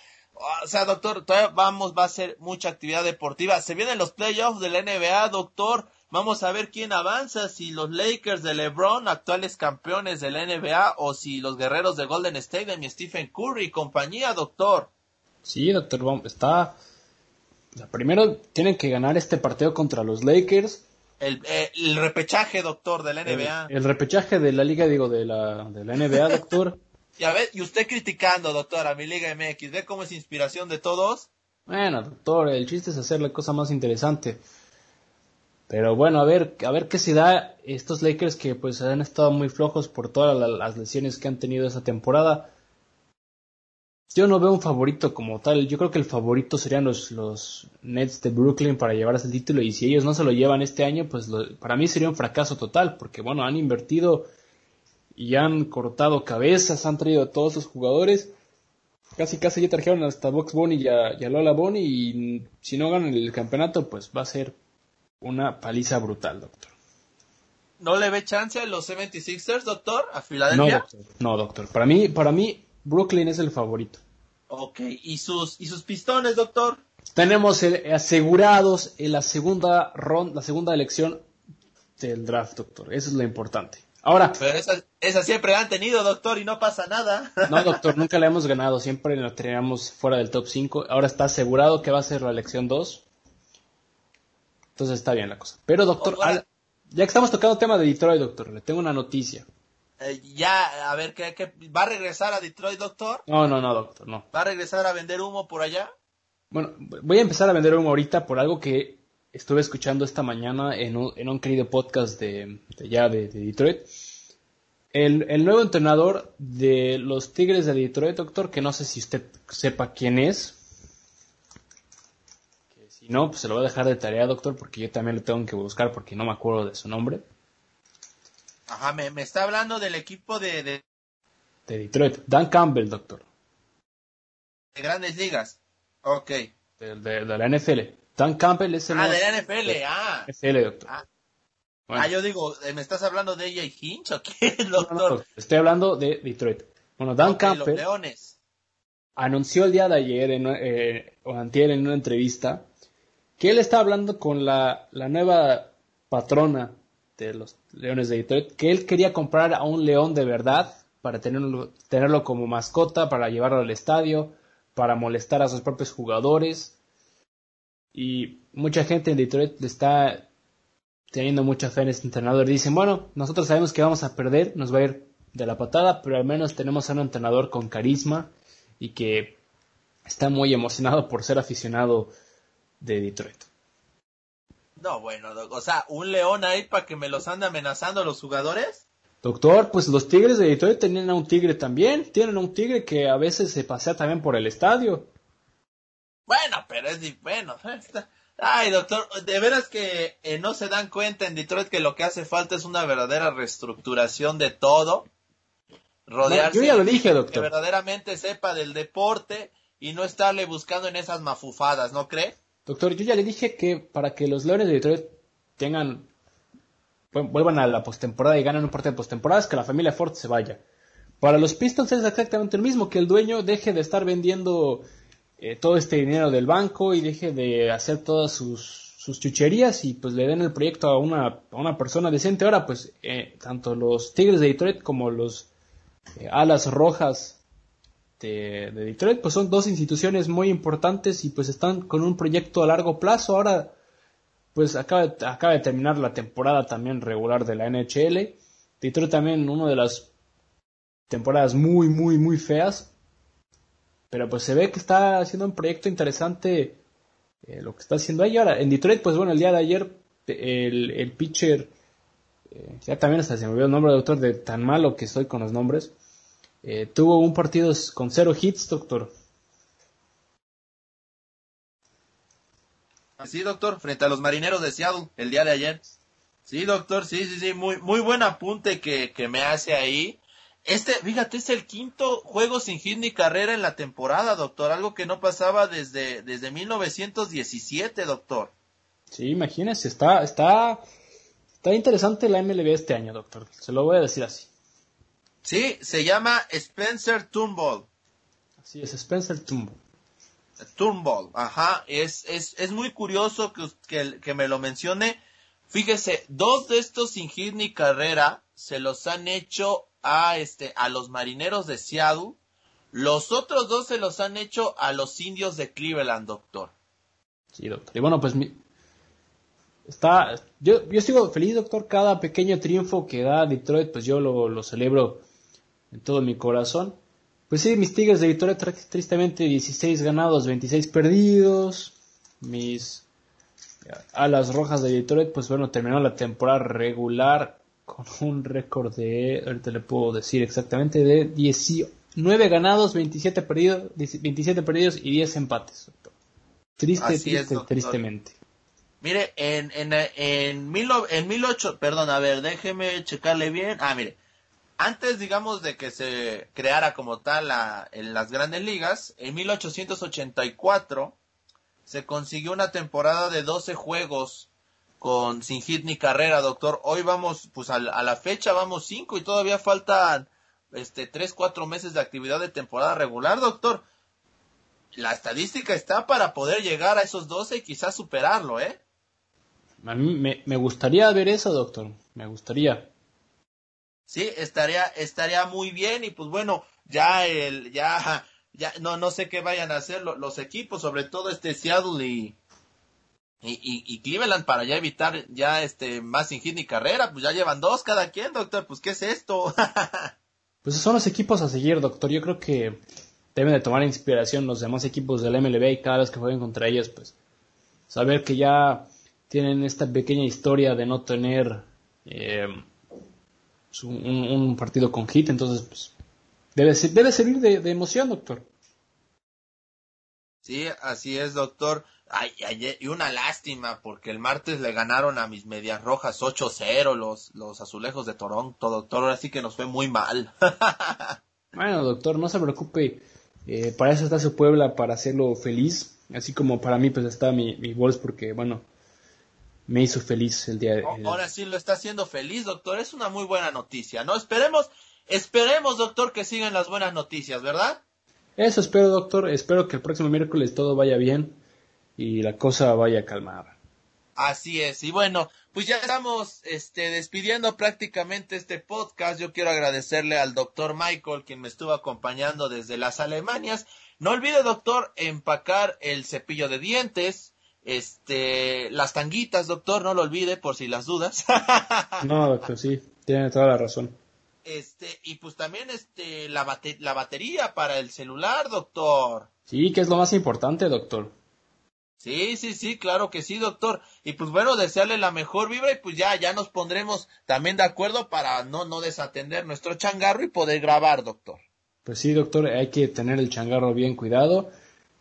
o sea, doctor, todavía vamos, va a ser mucha actividad deportiva. Se vienen los playoffs de la NBA, doctor. Vamos a ver quién avanza, si los Lakers de LeBron, actuales campeones de la NBA, o si los guerreros de Golden State de mi Stephen Curry y compañía, doctor. Sí, doctor, está... Primero tienen que ganar este partido contra los Lakers. El, eh, repechaje, doctor, de la NBA. El, repechaje de la liga, digo, de la, de la NBA, doctor. ya ve, y usted criticando, doctor, a mi Liga MX, ¿ve cómo es inspiración de todos? Bueno, doctor, el chiste es hacer la cosa más interesante. Pero bueno, a ver, a ver qué se da estos Lakers que pues han estado muy flojos por todas las lesiones que han tenido esta temporada. Yo no veo un favorito como tal. Yo creo que el favorito serían los, los Nets de Brooklyn para llevarse el título. Y si ellos no se lo llevan este año, pues para mí sería un fracaso total. Porque bueno, han invertido y han cortado cabezas, han traído a todos los jugadores. Casi casi ya trajeron hasta Box Bunny y a, y a Lola Bunny. Y si no ganan el campeonato, pues va a ser una paliza brutal, doctor. ¿No le ve chance a los 76ers, doctor? ¿A Filadelfia? No, doctor. No, doctor. Para mí, para mí, Brooklyn es el favorito. Ok. ¿Y sus, y sus pistones, doctor? Tenemos asegurados en la segunda ronda, la segunda elección del draft, doctor. Eso es lo importante. Ahora. Pero esa, siempre han tenido, doctor, y no pasa nada. No, doctor, nunca la hemos ganado. Siempre la teníamos fuera del top 5. Ahora está asegurado que va a ser la elección 2. Entonces está bien la cosa. Pero doctor, ya que estamos tocando tema de Detroit, doctor, le tengo una noticia. Eh, ya, a ver, ¿qué, va a regresar a Detroit, doctor? No, no, no, doctor, no. ¿Va a regresar a vender humo por allá? Bueno, voy a empezar a vender humo ahorita por algo que estuve escuchando esta mañana en un, en un querido podcast de, ya de, Detroit. El, el, nuevo entrenador de los Tigres de Detroit, doctor, que no sé si usted sepa quién es, si no, pues se lo voy a dejar de tarea, doctor, porque yo también lo tengo que buscar porque no me acuerdo de su nombre. Ajá, me, está hablando del equipo de, de... Detroit. Dan Campbell, doctor. De grandes ligas. Ok. De, la NFL. Dan Campbell es el... Ah, de la NFL, ah. NFL, doctor. Ah. ah yo digo, ¿me estás hablando de AJ Hinch o qué, doctor? estoy hablando de Detroit. Bueno, Dan Campbell... Los Leones. Anunció el día de ayer, en, eh, o antier, en una entrevista, que él está hablando con la, nueva patrona de los Leones de Detroit, que él quería comprar a un león de verdad para tenerlo, tenerlo como mascota, para llevarlo al estadio, para molestar a sus propios jugadores. Y mucha gente en Detroit le está teniendo mucha fe en este entrenador. Dicen, bueno, nosotros sabemos que vamos a perder, nos va a ir de la patada, pero al menos tenemos a un entrenador con carisma y que está muy emocionado por ser aficionado de Detroit. No, bueno, o sea, un león ahí para que me los ande amenazando los jugadores. Doctor, pues los Tigres de Detroit tenían a un tigre también. Tienen a un tigre que a veces se pasea también por el estadio. Bueno, pero es bueno. Ay, doctor, de veras que eh, no se dan cuenta en Detroit que lo que hace falta es una verdadera reestructuración de todo. Rodearse yo ya lo dije, doctor. Que verdaderamente sepa del deporte y no estarle buscando en esas mafufadas, ¿no cree? Doctor, yo ya le dije que para que los Leones de Detroit tengan vuelvan a la postemporada y ganen un partido de postemporada es que la familia Ford se vaya. Para los Pistons es exactamente lo mismo, que el dueño deje de estar vendiendo eh, todo este dinero del banco y deje de hacer todas sus, sus chucherías y pues le den el proyecto a una, a una persona decente. Ahora pues eh, tanto los Tigres de Detroit como los eh, Alas Rojas de, Detroit, pues son dos instituciones muy importantes y pues están con un proyecto a largo plazo. Ahora, pues acaba, acaba de terminar la temporada también regular de la NHL. Detroit también una de las temporadas muy, muy, muy feas. Pero pues se ve que está haciendo un proyecto interesante eh, lo que está haciendo ahí. Ahora, en Detroit, pues bueno, el día de ayer el, el pitcher, eh, ya también hasta se me olvidó el nombre del doctor de tan malo que estoy con los nombres, eh, tuvo un partido con cero hits, doctor. Sí, doctor, frente a los marineros de Seattle el día de ayer. Sí, doctor, sí, sí, sí, muy, muy buen apunte que, que me hace ahí. Este, fíjate, es el quinto juego sin hit ni carrera en la temporada, doctor. Algo que no pasaba desde, desde 1917, doctor. Sí, imagínese, está, está, está interesante la MLB este año, doctor. Se lo voy a decir así. Sí, se llama Spencer Turnbull. Así es, Spencer Turnbull. Turnbull, ajá. Es, es, es muy curioso que, que, que me lo mencione. Fíjese, dos de estos sin hit ni carrera se los han hecho a, este, a los marineros de Seattle. Los otros dos se los han hecho a los indios de Cleveland, doctor. Sí, doctor. Y bueno, pues mi... está, yo, yo sigo feliz, doctor. Cada pequeño triunfo que da Detroit, pues yo lo, lo celebro en todo mi corazón. Pues sí, mis Tigres de Detroit tristemente 16 ganados, 26 perdidos. Mis alas rojas de Detroit, pues bueno, terminaron la temporada regular con un récord de, ahorita le puedo decir exactamente, de 19 ganados, 27 perdidos, 27 perdidos y 10 empates. Triste, triste, tristemente. Mire, en, en, en, mil, en 18, perdón, a ver, déjeme checarle bien. Ah, mire, antes, digamos, de que se creara como tal en las grandes ligas, en 1884 se consiguió una temporada de 12 juegos con sin hit ni carrera, doctor. Hoy vamos, pues a, la fecha vamos cinco y todavía faltan este tres, cuatro meses de actividad de temporada regular, doctor. La estadística está para poder llegar a esos 12 y quizás superarlo, ¿eh? A mí me gustaría ver eso, doctor. Me gustaría. Sí, estaría, estaría muy bien y pues bueno, ya el, ya, ya, no, no sé qué vayan a hacer los equipos, sobre todo este Seattle y, y, y, Cleveland para ya evitar ya este más sin carrera, pues ya llevan dos cada quien, doctor, pues qué es esto. pues son los equipos a seguir, doctor. Yo creo que deben de tomar inspiración los demás equipos del MLB y cada vez que jueguen contra ellos, pues saber que ya tienen esta pequeña historia de no tener eh, un, partido con hit, entonces pues debe, debe servir de emoción, doctor. Sí, así es, doctor. Ay, ay, y una lástima, porque el martes le ganaron a mis medias rojas 8-0 los, los azulejos de Toronto, doctor. Ahora sí que nos fue muy mal. bueno, doctor, no se preocupe. Eh, para eso está su Puebla, para hacerlo feliz. Así como para mí, pues está mi, mi porque, bueno, me hizo feliz el día de hoy. Ahora sí lo está haciendo feliz, doctor. Es una muy buena noticia, ¿no? Esperemos, esperemos, doctor, que sigan las buenas noticias, ¿verdad? Eso espero, doctor. Espero que el próximo miércoles todo vaya bien y la cosa vaya calmada. Así es. Y bueno, pues ya estamos este, despidiendo prácticamente este podcast. Yo quiero agradecerle al doctor Michael, quien me estuvo acompañando desde las Alemanias. No olvide, doctor, empacar el cepillo de dientes, este, las tanguitas, doctor, no lo olvide por si las dudas. no, doctor, sí, tiene toda la razón. Este, y pues también este, la, la batería para el celular, doctor. Sí, que es lo más importante, doctor. Sí, sí, sí, claro que sí, doctor. Y pues bueno, desearle la mejor vibra y pues ya, ya nos pondremos también de acuerdo para no, no desatender nuestro changarro y poder grabar, doctor. Pues sí, doctor, hay que tener el changarro bien cuidado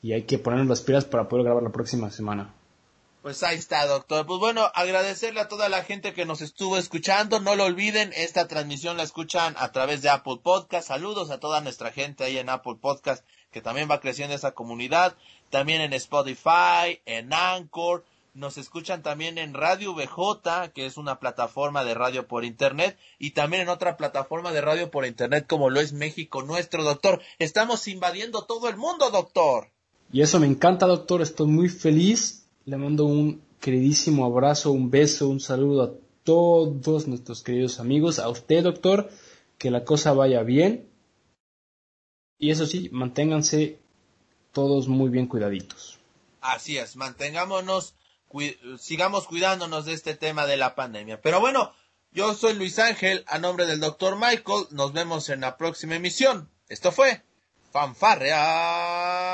y hay que ponernos las pilas para poder grabar la próxima semana. Pues ahí está, doctor. Pues bueno, agradecerle a toda la gente que nos estuvo escuchando. No lo olviden, esta transmisión la escuchan a través de Apple Podcast. Saludos a toda nuestra gente ahí en Apple Podcast, que también va creciendo esa comunidad. También en Spotify, en Anchor. Nos escuchan también en Radio VJ, que es una plataforma de radio por internet, y también en otra plataforma de radio por internet como lo es México Nuestro, doctor. Estamos invadiendo todo el mundo, doctor. Y eso me encanta, doctor. Estoy muy feliz le mando un queridísimo abrazo, un beso, un saludo a todos nuestros queridos amigos, a usted doctor, que la cosa vaya bien. Y eso sí, manténganse todos muy bien cuidaditos. Así es, mantengámonos, sigamos cuidándonos de este tema de la pandemia. Pero bueno, yo soy Luis Ángel, a nombre del doctor Michael, nos vemos en la próxima emisión. Esto fue Fanfarrea